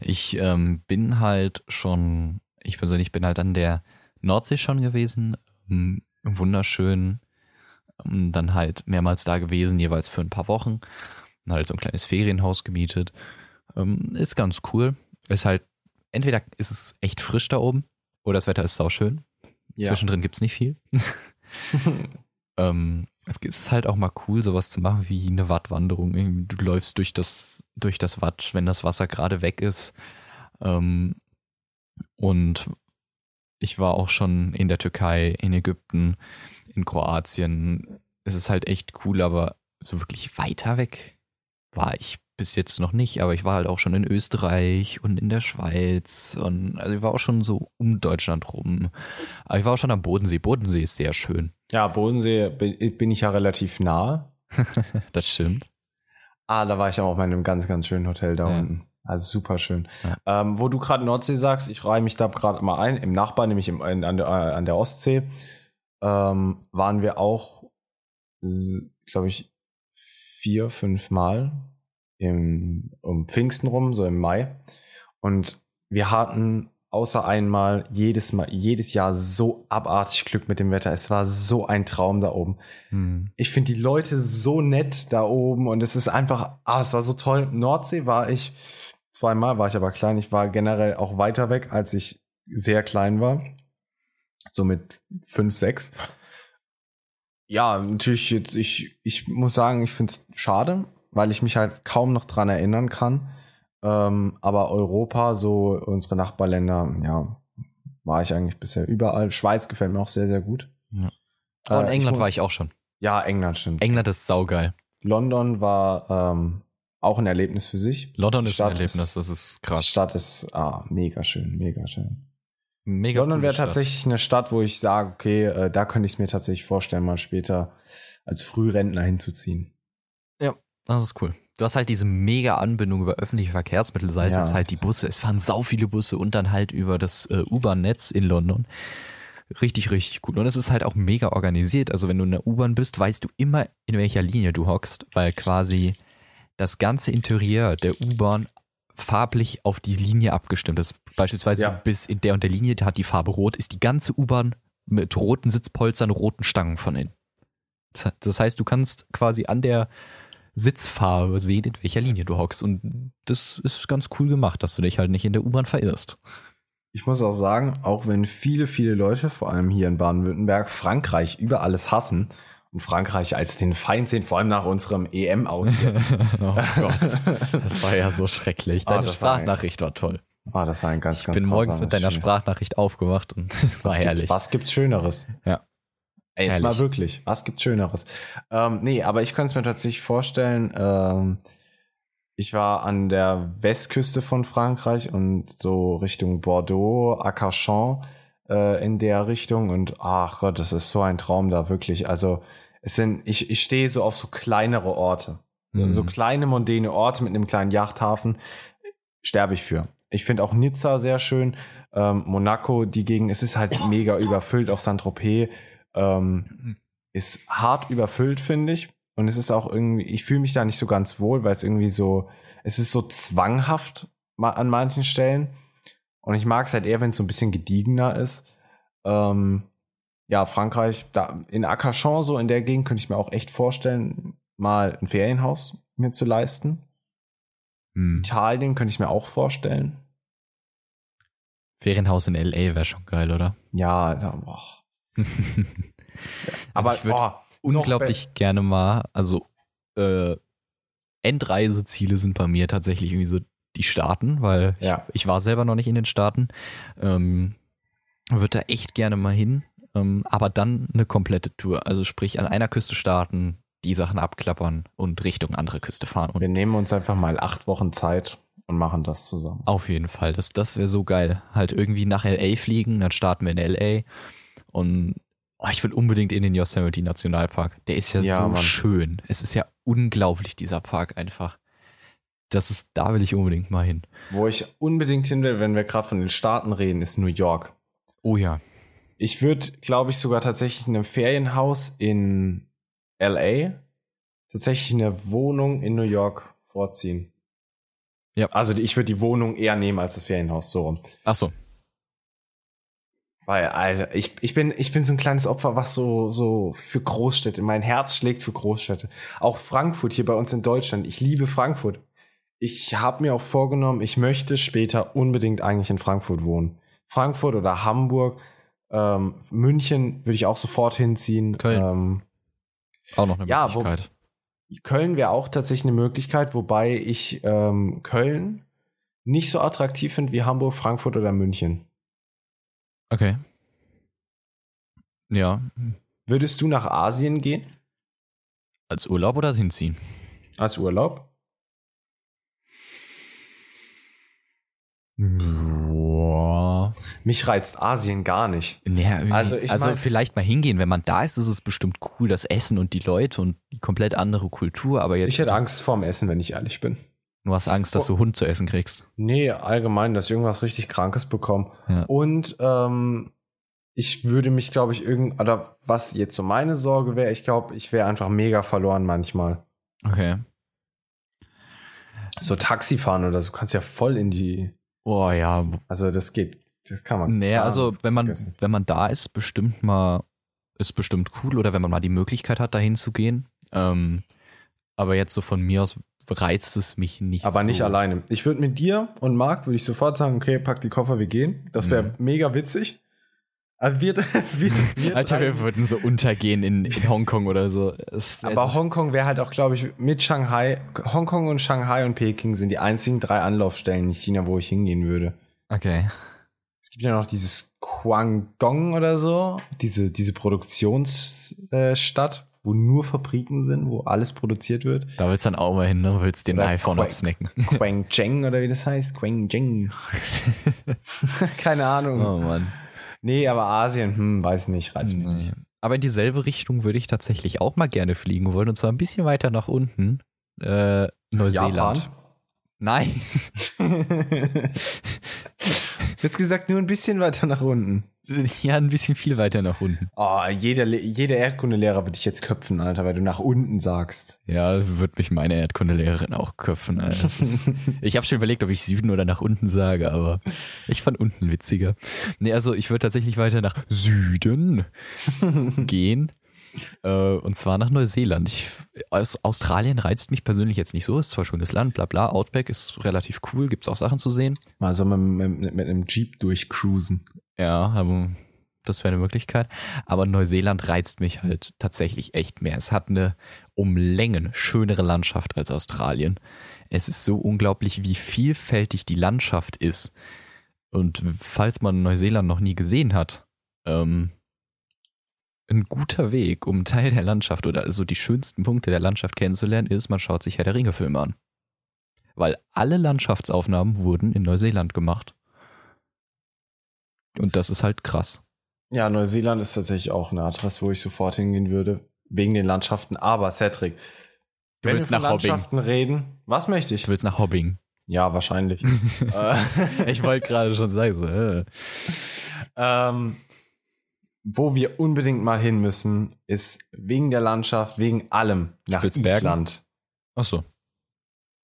Ich ähm, bin halt schon, ich persönlich bin halt an der Nordsee schon gewesen, wunderschön, dann halt mehrmals da gewesen, jeweils für ein paar Wochen, dann halt so ein kleines Ferienhaus gemietet, ähm, ist ganz cool, ist halt, entweder ist es echt frisch da oben, oder das Wetter ist sauschön, Ja. zwischendrin gibt's nicht viel. ähm, es ist halt auch mal cool, sowas zu machen wie eine Wattwanderung. Du läufst durch das, durch das Watt, wenn das Wasser gerade weg ist. Ähm, und ich war auch schon in der Türkei, in Ägypten, in Kroatien. Es ist halt echt cool, aber so wirklich weiter weg war ich bis jetzt noch nicht. Aber ich war halt auch schon in Österreich und in der Schweiz. Und also ich war auch schon so um Deutschland rum. Aber ich war auch schon am Bodensee. Bodensee ist sehr schön. Ja, Bodensee bin ich ja relativ nah. Das stimmt. Ah, da war ich auch mal in einem ganz, ganz schönen Hotel da Ja. unten. Also super schön. Ja. Ähm, wo du gerade Nordsee sagst, ich reihe mich da gerade mal ein. Im Nachbar, nämlich im, in, an, der, an der Ostsee, ähm, waren wir auch, glaube ich, vier, fünf Mal im, um Pfingsten rum, so im Mai. Und wir hatten außer einmal jedes Mal, jedes Jahr so abartig Glück mit dem Wetter. Es war so ein Traum da oben Hm. ich finde die Leute so nett da oben und es ist einfach, ah, es war so toll. Nordsee war ich, zweimal war ich aber klein. Ich war generell auch weiter weg, als ich sehr klein war. So mit fünf, sechs. Ja, natürlich jetzt, ich, ich muss sagen, ich finde es schade, weil ich mich halt kaum noch dran erinnern kann. Ähm, aber Europa, so unsere Nachbarländer, ja, war ich eigentlich bisher überall. Schweiz gefällt mir auch sehr, sehr gut. Ja. In Äh, England muss- war ich auch schon. Ja, England stimmt. England ist saugeil. London war ähm, auch ein Erlebnis für sich. London ist ein Stadt Erlebnis, ist- das ist Die krass. Stadt ist ah, mega schön, mega schön. Mega London wäre tatsächlich eine Stadt, wo ich sage, okay, äh, da könnte ich es mir tatsächlich vorstellen, mal später als Frührentner hinzuziehen. Das ist cool. Du hast halt diese mega Anbindung über öffentliche Verkehrsmittel, sei es Ja, jetzt halt die Busse. Es fahren sau viele Busse und dann halt über das äh, U-Bahn-Netz in London. Richtig, richtig cool. Und es ist halt auch mega organisiert. Also wenn du in der U-Bahn bist, weißt du immer, in welcher Linie du hockst, weil quasi das ganze Interieur der U-Bahn farblich auf die Linie abgestimmt ist. Beispielsweise Ja. du bist in der und der Linie, die hat die Farbe rot, ist die ganze U-Bahn mit roten Sitzpolstern, roten Stangen von innen. Das heißt, du kannst quasi an der Sitzfarbe sehen, in welcher Linie du hockst. Und das ist ganz cool gemacht, dass du dich halt nicht in der U-Bahn verirrst. Ich muss auch sagen, auch wenn viele, viele Leute, vor allem hier in Baden-Württemberg, Frankreich über alles hassen und Frankreich als den Feind sehen, vor allem nach unserem EM aus. oh Gott, das war ja so schrecklich. Ah, Deine das war ein- Sprachnachricht war toll. ah, das war ein ganz, Ich ganz bin morgens mit deiner. Sprachnachricht aufgewacht und es war was herrlich. Gibt, was gibt's Schöneres? Ja. Ey, jetzt Herrlich. mal wirklich. Was gibt's Schöneres? Ähm, nee, aber ich könnte es mir tatsächlich vorstellen. Ähm, ich war an der Westküste von Frankreich und so Richtung Bordeaux, Arcachon äh, in der Richtung und ach Gott, das ist so ein Traum da wirklich. Also es sind, ich, ich stehe so auf so kleinere Orte. Mhm. So kleine mondäne Orte mit einem kleinen Yachthafen sterbe ich für. Ich finde auch Nizza sehr schön. Ähm, Monaco, die Gegend, es ist halt mega überfüllt. Auch Saint-Tropez ähm, ist hart überfüllt, finde ich. Und es ist auch irgendwie, ich fühle mich da nicht so ganz wohl, weil es irgendwie so, es ist so zwanghaft an manchen Stellen. Und ich mag es halt eher, wenn es so ein bisschen gediegener ist. Ähm, ja, Frankreich, da in Arcachon, so in der Gegend, könnte ich mir auch echt vorstellen, mal ein Ferienhaus mir zu leisten. Hm. Italien könnte ich mir auch vorstellen. Ferienhaus in L.A. wäre schon geil, oder? Ja, da, boah. aber ich würd oh, Unglaublich gerne mal, also äh, Endreiseziele sind bei mir tatsächlich irgendwie so die Staaten, weil Ja. ich, ich war selber noch nicht in den Staaten. Ähm, würde da echt gerne mal hin, ähm, aber dann eine komplette Tour. Also sprich an einer Küste starten, die Sachen abklappern und Richtung andere Küste fahren. Und Wir nehmen uns einfach mal acht Wochen Zeit und machen das zusammen. Auf jeden Fall, das, das wäre so geil. Halt irgendwie nach LA fliegen, dann starten wir in LA und oh, ich will unbedingt in den Yosemite Nationalpark. Der ist ja, Ja, so Mann. schön. Es ist ja unglaublich, dieser Park einfach. Das ist, da will ich unbedingt mal hin. Wo ich unbedingt hin will, wenn wir gerade von den Staaten reden, ist New York. Oh ja. Ich würde, glaube ich, sogar tatsächlich in einem Ferienhaus in LA tatsächlich eine Wohnung in New York vorziehen. Ja. Also ich würde die Wohnung eher nehmen als das Ferienhaus, so rum. Ach so. Weil, Alter, ich, ich, bin, ich bin so ein kleines Opfer, was so, so für Großstädte, mein Herz schlägt für Großstädte. Auch Frankfurt hier bei uns in Deutschland. Ich liebe Frankfurt. Ich habe mir auch vorgenommen, ich möchte später unbedingt eigentlich in Frankfurt wohnen. Frankfurt oder Hamburg, ähm, München würde ich auch sofort hinziehen. Köln. Ähm, Auch noch eine Ja, wo- Möglichkeit. Köln wäre auch tatsächlich eine Möglichkeit, wobei ich ähm, Köln nicht so attraktiv finde wie Hamburg, Frankfurt oder München. Okay. Ja. Würdest du nach Asien gehen Als Urlaub oder hinziehen? als Urlaub? Boah. Mich reizt Asien gar nicht. Naja, Also ich also mein- vielleicht mal hingehen, wenn man da ist, ist es bestimmt cool, das Essen und die Leute und die komplett andere Kultur, aber jetzt Ich hätte Angst vorm Essen, wenn ich ehrlich bin. Du hast Angst, dass Oh. du Hund zu essen kriegst. Nee, allgemein, dass ich irgendwas richtig Krankes bekomme. Ja. Und ähm, ich würde mich, glaube ich, irgend oder was jetzt so meine Sorge wäre, ich glaube, ich wäre einfach mega verloren manchmal. Okay. So Taxifahren oder so, du kannst ja voll in die, Oh ja. also das geht, das kann man. Nee, also wenn man, vergessen. wenn man da ist, bestimmt mal, ist bestimmt cool oder wenn man mal die Möglichkeit hat, dahin zu gehen. Ähm, aber jetzt so von mir aus reizt es mich nicht. Aber so. nicht alleine. Ich würde mit dir und Marc, würde ich sofort sagen, okay, pack die Koffer, wir gehen. Das wäre Mhm. mega witzig. Aber wir, wir, wir Alter, wir würden so untergehen in, in Hongkong oder so. Aber Hongkong wäre halt auch, glaube ich, mit Shanghai, Hongkong und Shanghai und Peking sind die einzigen drei Anlaufstellen in China, wo ich hingehen würde. okay. Es gibt ja noch dieses Guangdong oder so, diese, diese Produktionsstadt, wo nur Fabriken sind, wo alles produziert wird. Da willst du dann auch mal hin, ne? Willst dir ein Oder iPhone absnacken. Guangzheng oder wie das heißt. Guangzheng. Keine Ahnung. Oh Mann. Nee, aber Asien, hm, weiß nicht, reizt mich nicht. Aber in dieselbe Richtung würde ich tatsächlich auch mal gerne fliegen wollen. Und zwar ein bisschen weiter nach unten. Äh, Neuseeland. Nein. Jetzt gesagt, nur ein bisschen weiter nach unten. ja, ein bisschen viel weiter nach unten. Oh, jeder, jeder Erdkundelehrer wird dich jetzt köpfen, Alter, weil du nach unten sagst. Ja, wird mich meine Erdkundelehrerin auch köpfen. Alter. Ist, ich habe schon überlegt, ob ich Süden oder nach unten sage, aber ich fand unten witziger. Nee, also ich würde tatsächlich weiter nach Süden gehen. Äh, und zwar nach Neuseeland. Ich, aus Australien reizt mich persönlich jetzt nicht so. Ist zwar schönes Land, bla bla. Outback ist relativ cool, gibt's auch Sachen zu sehen. Mal so mit, mit, mit einem Jeep durchcruisen. Ja, aber das wäre eine Möglichkeit. Aber Neuseeland reizt mich halt tatsächlich echt mehr. Es hat eine um Längen schönere Landschaft als Australien. Es ist so unglaublich, wie vielfältig die Landschaft ist. Und falls man Neuseeland noch nie gesehen hat, ähm, ein guter Weg, um Teil der Landschaft oder also die schönsten Punkte der Landschaft kennenzulernen, ist, man schaut sich Herr der Ringe-Filme an. Weil alle Landschaftsaufnahmen wurden in Neuseeland gemacht. Und das ist halt krass. Ja, Neuseeland ist tatsächlich auch eine Adresse, wo ich sofort hingehen würde. Wegen den Landschaften. Aber Cedric, Du wenn willst wir nach Hobbing. Landschaften reden, was möchte ich? Ich will's nach Hobbing. Ja, wahrscheinlich. Äh, Ich wollte gerade schon sagen, so, äh. ähm, wo wir unbedingt mal hin müssen, ist wegen der Landschaft, wegen allem nach Spitzbergen? Island. Ach so.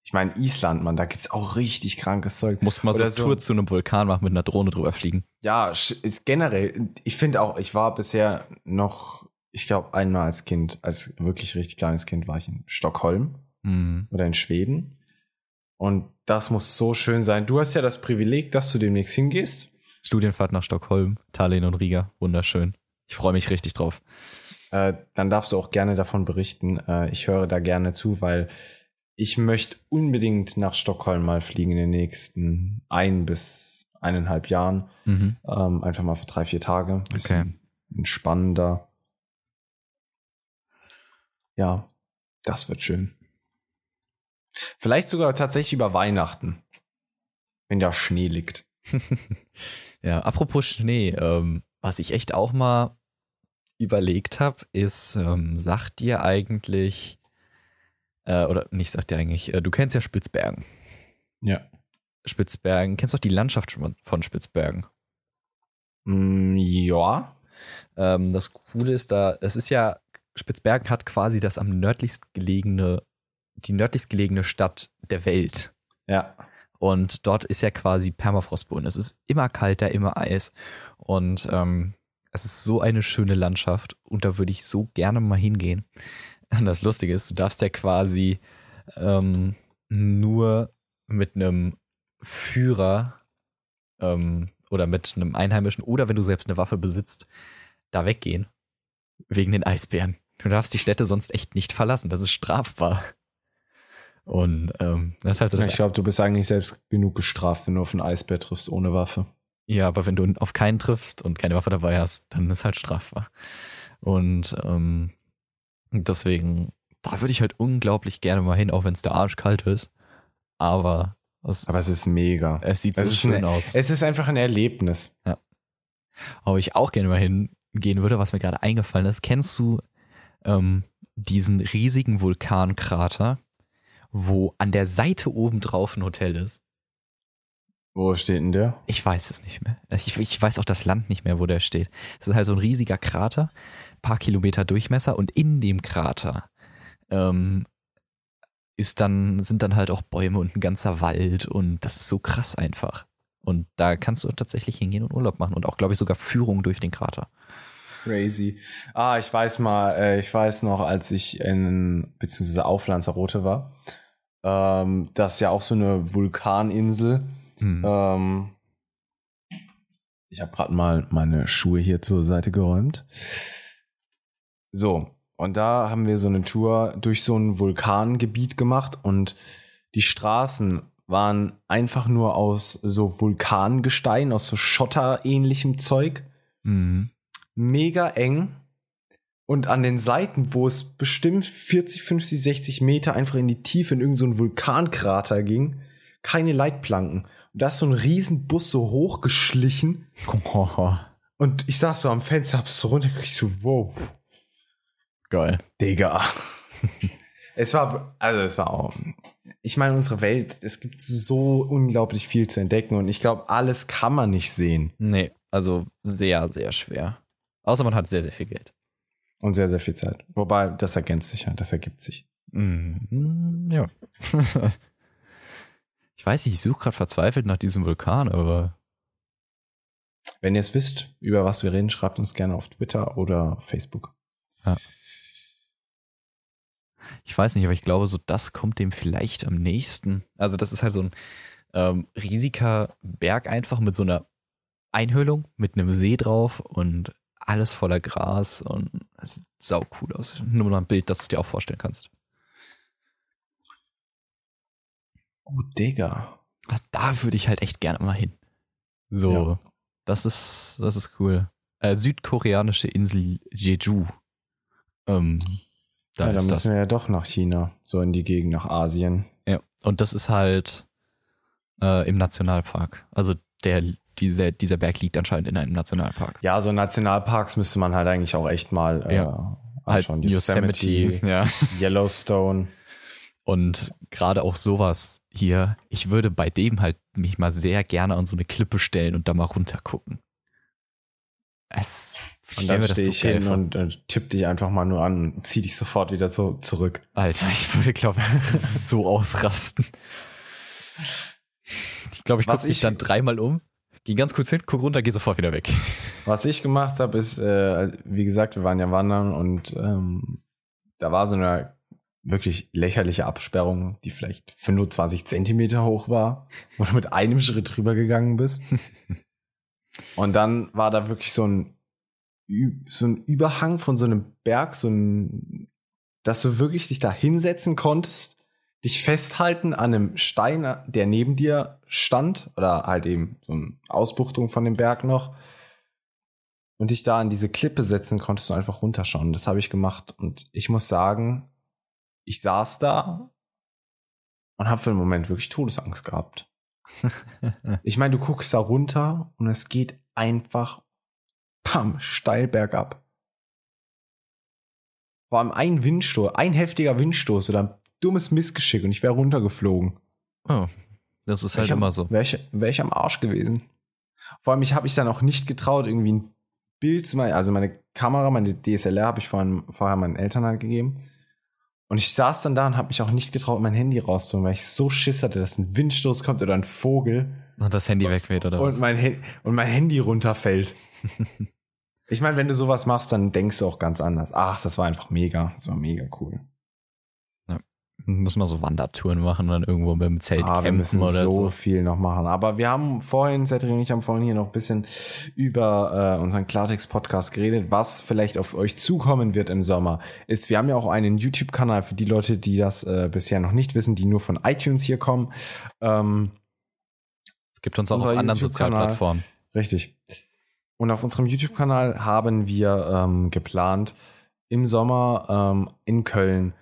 Ich meine, Island, Mann, da gibt's auch richtig krankes Zeug. Muss mal so eine Tour zu einem Vulkan machen mit einer Drohne drüber fliegen. Ja, ist generell, ich finde auch, ich war bisher noch, ich glaube, einmal als Kind, als wirklich richtig kleines Kind war ich in Stockholm Mhm. oder in Schweden. Und das muss so schön sein. Du hast ja das Privileg, dass du demnächst hingehst. Studienfahrt nach Stockholm, Tallinn und Riga. Wunderschön. Ich freue mich richtig drauf. Äh, dann darfst du auch gerne davon berichten. Äh, ich höre da gerne zu, weil ich möchte unbedingt nach Stockholm mal fliegen in den nächsten ein bis eineinhalb Jahren. Mhm. Ähm, einfach mal für drei, vier Tage. Bisschen entspannender. Ja, das wird schön. Vielleicht sogar tatsächlich über Weihnachten. Wenn da Schnee liegt. Ja, apropos Schnee, ähm, was ich echt auch mal überlegt habe, ist, ähm, sagt dir eigentlich, äh, oder nicht sagt dir eigentlich, äh, du kennst ja Spitzbergen. Ja. Spitzbergen, kennst doch die Landschaft schon von Spitzbergen. Mm, ja. Ähm, das Coole ist da, es ist ja Spitzbergen hat quasi das am nördlichst gelegene, die nördlichst gelegene Stadt der Welt. Ja. Und dort ist ja quasi Permafrostboden. Es ist immer kalt da, immer Eis. Und ähm, es ist so eine schöne Landschaft. Und da würde ich so gerne mal hingehen. Und das Lustige ist, du darfst ja quasi ähm, nur mit einem Führer ähm, oder mit einem Einheimischen oder wenn du selbst eine Waffe besitzt, da weggehen. Wegen den Eisbären. Du darfst die Städte sonst echt nicht verlassen. Das ist strafbar. Und ähm, das ist halt so das Ich glaube, du bist eigentlich selbst genug gestraft, wenn du auf einen Eisbär triffst ohne Waffe. Ja, aber wenn du auf keinen triffst und keine Waffe dabei hast, dann ist halt strafbar. Und ähm, deswegen, da würde ich halt unglaublich gerne mal hin, auch wenn es der Arsch kalt ist. Aber es, Aber es ist mega. es sieht es so schön eine- aus. Es ist einfach ein Erlebnis. Aber ich auch gerne mal hingehen würde, was mir gerade eingefallen ist. Kennst du ähm, diesen riesigen Vulkankrater, wo an der Seite oben drauf ein Hotel ist? Wo steht denn der? Ich weiß es nicht mehr. Ich, ich weiß auch das Land nicht mehr, wo der steht. Es ist halt so ein riesiger Krater, paar Kilometer Durchmesser und in dem Krater ähm, ist dann, sind dann halt auch Bäume und ein ganzer Wald und das ist so krass einfach. Und da kannst du tatsächlich hingehen und Urlaub machen und auch, glaube ich, sogar Führung durch den Krater. Crazy. Ah, ich weiß mal, äh, ich weiß noch, als ich in, beziehungsweise auf Lanzarote war, ähm, das ist ja auch so eine Vulkaninsel. Hm. Ähm, ich habe gerade mal meine Schuhe hier zur Seite geräumt. So, und da haben wir so eine Tour durch so ein Vulkangebiet gemacht und die Straßen waren einfach nur aus so Vulkangestein, aus so Schotterähnlichem Zeug Mhm. mega eng und an den Seiten, wo es bestimmt 40, 50, 60 Meter einfach in die Tiefe in irgendeinen so Vulkankrater ging, keine Leitplanken. Und da ist so ein Riesenbus so hochgeschlichen und ich saß so am Fenster, hab's so runtergekriegt, so, wow, Geil. Digga. es war, also es war auch, ich meine, unsere Welt, es gibt so unglaublich viel zu entdecken und ich glaube, alles kann man nicht sehen Nee, also sehr, sehr schwer. Außer man hat sehr, sehr viel Geld. Und sehr, sehr viel Zeit. Wobei, das ergänzt sich ja, das ergibt sich. Mhm. Ja. ich weiß nicht, ich suche gerade verzweifelt nach diesem Vulkan, aber Wenn ihr es wisst, über was wir reden, schreibt uns gerne auf Twitter oder Facebook. ich weiß nicht, aber ich glaube, so das kommt dem vielleicht am nächsten. Also das ist halt so ein ähm, riesiger Berg einfach mit so einer Einhöhlung, mit einem See drauf und alles voller Gras und es sieht sau cool aus. Nur mal ein Bild, das du dir auch vorstellen kannst. Oh, Digga. Also Da würde ich halt echt gerne mal hin. So, Ja. das ist, das ist cool. Äh, südkoreanische Insel Jeju. Ähm, da ja, dann ist müssen das. wir ja doch nach China, so in die Gegend, nach Asien. Ja. Und das ist halt äh, im Nationalpark. Also der, dieser, dieser Berg liegt anscheinend in einem Nationalpark. Ja, so Nationalparks müsste man halt eigentlich auch echt mal äh, Ja. anschauen. Yosemite, Ja. Yellowstone. Und gerade auch sowas hier, ich würde bei dem halt mich mal sehr gerne an so eine Klippe stellen und da mal runter gucken. Es, Und dann stehe so ich geil hin vor. und äh, tipp dich einfach mal nur an und zieh dich sofort wieder so zurück. Alter, ich würde, glaube ich, so ausrasten. Ich glaube, ich gucke mich ich- dann dreimal um, geh ganz kurz hin, guck runter, geh sofort wieder weg. Was ich gemacht habe, ist, äh, wie gesagt, wir waren ja wandern und ähm, da war so eine wirklich lächerliche Absperrung, die vielleicht 25 Zentimeter hoch war, wo du mit einem Schritt drüber gegangen bist. Und dann war da wirklich so ein, so ein Überhang von so einem Berg, so ein, dass du wirklich dich da hinsetzen konntest, dich festhalten an einem Stein, der neben dir stand, oder halt eben so eine Ausbuchtung von dem Berg noch, und dich da an diese Klippe setzen konntest du einfach runterschauen. Das habe ich gemacht und ich muss sagen, ich saß da und habe für einen Moment wirklich Todesangst gehabt. Ich meine, du guckst da runter und es geht einfach pam, steil bergab. Vor allem ein Windstoß, ein heftiger Windstoß oder ein dummes Missgeschick und ich wäre runtergeflogen. Oh, das ist halt ich immer so. Wäre ich, wär ich am Arsch gewesen. Vor allem, ich habe mich dann auch nicht getraut, irgendwie einen Bild zu meiner, also meine Kamera, meine DSLR habe ich vorhin, vorher meinen Eltern halt gegeben. Und ich saß dann da und habe mich auch nicht getraut, mein Handy rauszuholen, weil ich so Schiss hatte, dass ein Windstoß kommt oder ein Vogel Und das Handy wegweht, oder und was? mein, und mein Handy runterfällt. ich meine, wenn du sowas machst, dann denkst du auch ganz anders. Ach, das war einfach mega. Das war mega cool. Muss man so Wandertouren machen und dann irgendwo mit dem Zelt Ah, wir campen müssen oder so, so. viel noch machen. Aber wir haben vorhin, Cedric und ich haben vorhin hier noch ein bisschen über äh, unseren Klartext-Podcast geredet. Was vielleicht auf euch zukommen wird im Sommer, ist, wir haben ja auch einen YouTube-Kanal für die Leute, die das äh, bisher noch nicht wissen, die nur von iTunes hier kommen. Ähm, Es gibt uns auch auf anderen. Sozialplattformen. Richtig. Und auf unserem YouTube-Kanal haben wir ähm, geplant, im Sommer ähm, in Köln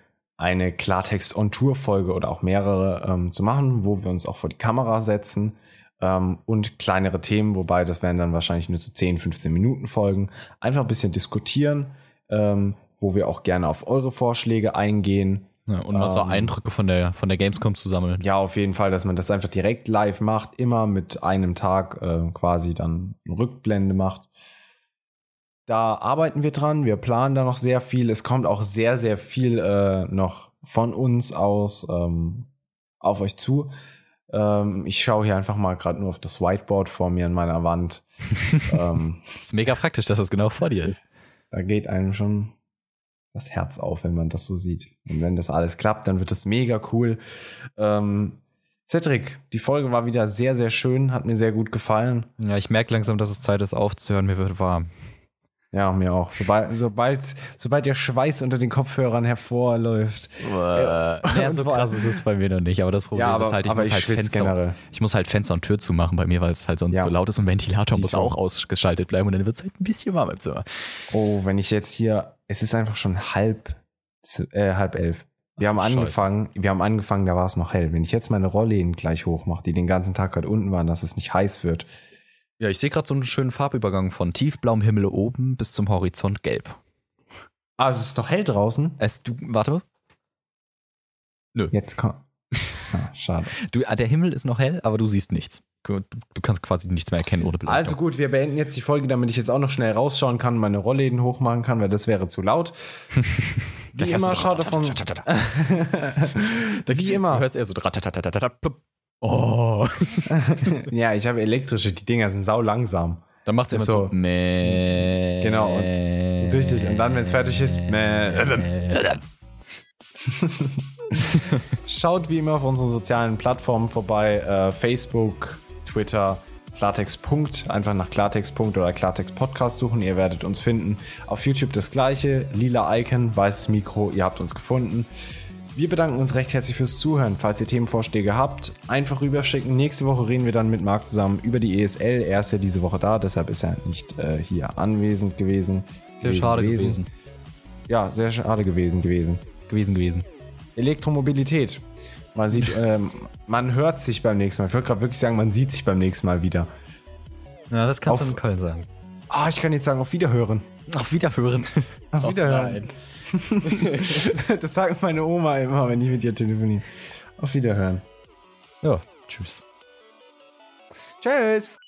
eine Klartext-on-Tour-Folge oder auch mehrere ähm, zu machen, wo wir uns auch vor die Kamera setzen ähm, und kleinere Themen, wobei das werden dann wahrscheinlich nur so 10, 15 Minuten Folgen, einfach ein bisschen diskutieren, ähm, wo wir auch gerne auf eure Vorschläge eingehen. Ja, und mal so Ähm, Eindrücke von der, von der Gamescom zu sammeln. Ja, auf jeden Fall, dass man das einfach direkt live macht, immer mit einem Tag äh, quasi dann Rückblende macht. Da arbeiten wir dran, wir planen da noch sehr viel. Es kommt auch sehr, sehr viel äh, noch von uns aus ähm, auf euch zu. Ähm, ich schaue hier einfach mal gerade nur auf das Whiteboard vor mir an meiner Wand. ähm, ist mega praktisch, dass das genau vor dir ist. da geht einem schon das Herz auf, wenn man das so sieht. Und wenn das alles klappt, dann wird das mega cool. Ähm, Cedric, die Folge war wieder sehr, sehr schön, hat mir sehr gut gefallen. Ja, ich merke langsam, dass es Zeit ist aufzuhören. Mir wird warm. Ja, mir auch. Sobald, sobald, sobald der Schweiß unter den Kopfhörern hervorläuft. Ja, so Und vor- krass ist es bei mir noch nicht, aber das Problem Ja, aber, ist halt, ich muss ich halt Fenster, generell. ich muss halt Fenster und Tür zumachen bei mir, weil es halt sonst Ja. so laut ist und Ventilator Die muss schon. auch ausgeschaltet bleiben und dann wird es halt ein bisschen warm im Zimmer. Oh, wenn ich jetzt hier, es ist einfach schon halb, äh, halb elf. Wir haben Scheiße. angefangen, wir haben angefangen, da war es noch hell. Wenn ich jetzt meine Rollläden gleich hochmache, die den ganzen Tag halt unten waren, dass es nicht heiß wird. Ja, ich sehe gerade so einen schönen Farbübergang von tiefblauem Himmel oben bis zum Horizont gelb. Ah, es ist noch hell draußen. Es, du, warte. Nö. Jetzt kommt. Ah, schade. Du, ah, der Himmel ist noch hell, aber du siehst nichts. Du, du kannst quasi nichts mehr erkennen ohne Beleuchtung. Also gut, wir beenden jetzt die Folge, damit ich jetzt auch noch schnell rausschauen kann, meine Rollläden hochmachen kann, weil das wäre zu laut. Wie immer, du- schaut uns. Wie Du immer. hörst eher so. Oh. Ja, ich habe elektrische, die Dinger sind sau langsam. Dann macht es immer so. so. Genau, und- richtig. Und dann, wenn's fertig ist. Schaut wie immer auf unseren sozialen Plattformen vorbei. Äh, Facebook, Twitter, Klartext. Einfach nach Klartext. Oder Klartext Podcast suchen. Ihr werdet uns finden. Auf YouTube das gleiche. Lila Icon, weißes Mikro. Ihr habt uns gefunden. Wir bedanken uns recht herzlich fürs Zuhören. Falls ihr Themenvorschläge habt, einfach rüberschicken. Nächste Woche reden wir dann mit Marc zusammen über die ESL. Er ist ja diese Woche da, deshalb ist er nicht äh, hier anwesend gewesen. Sehr schade gewesen. Ja, sehr schade gewesen gewesen. Gewesen, gewesen. Elektromobilität. Man sieht, ähm, man hört sich beim nächsten Mal. Ich wollte gerade wirklich sagen, man sieht sich beim nächsten Mal wieder. Ja, das kannst Auf- du in Köln sagen. Ah, ich kann jetzt sagen, auf Wiederhören. Auf Wiederhören. Auf Wiederhören. das sagt meine Oma immer, wenn ich mit ihr telefoniere. Auf Wiederhören. Ja, tschüss. Tschüss.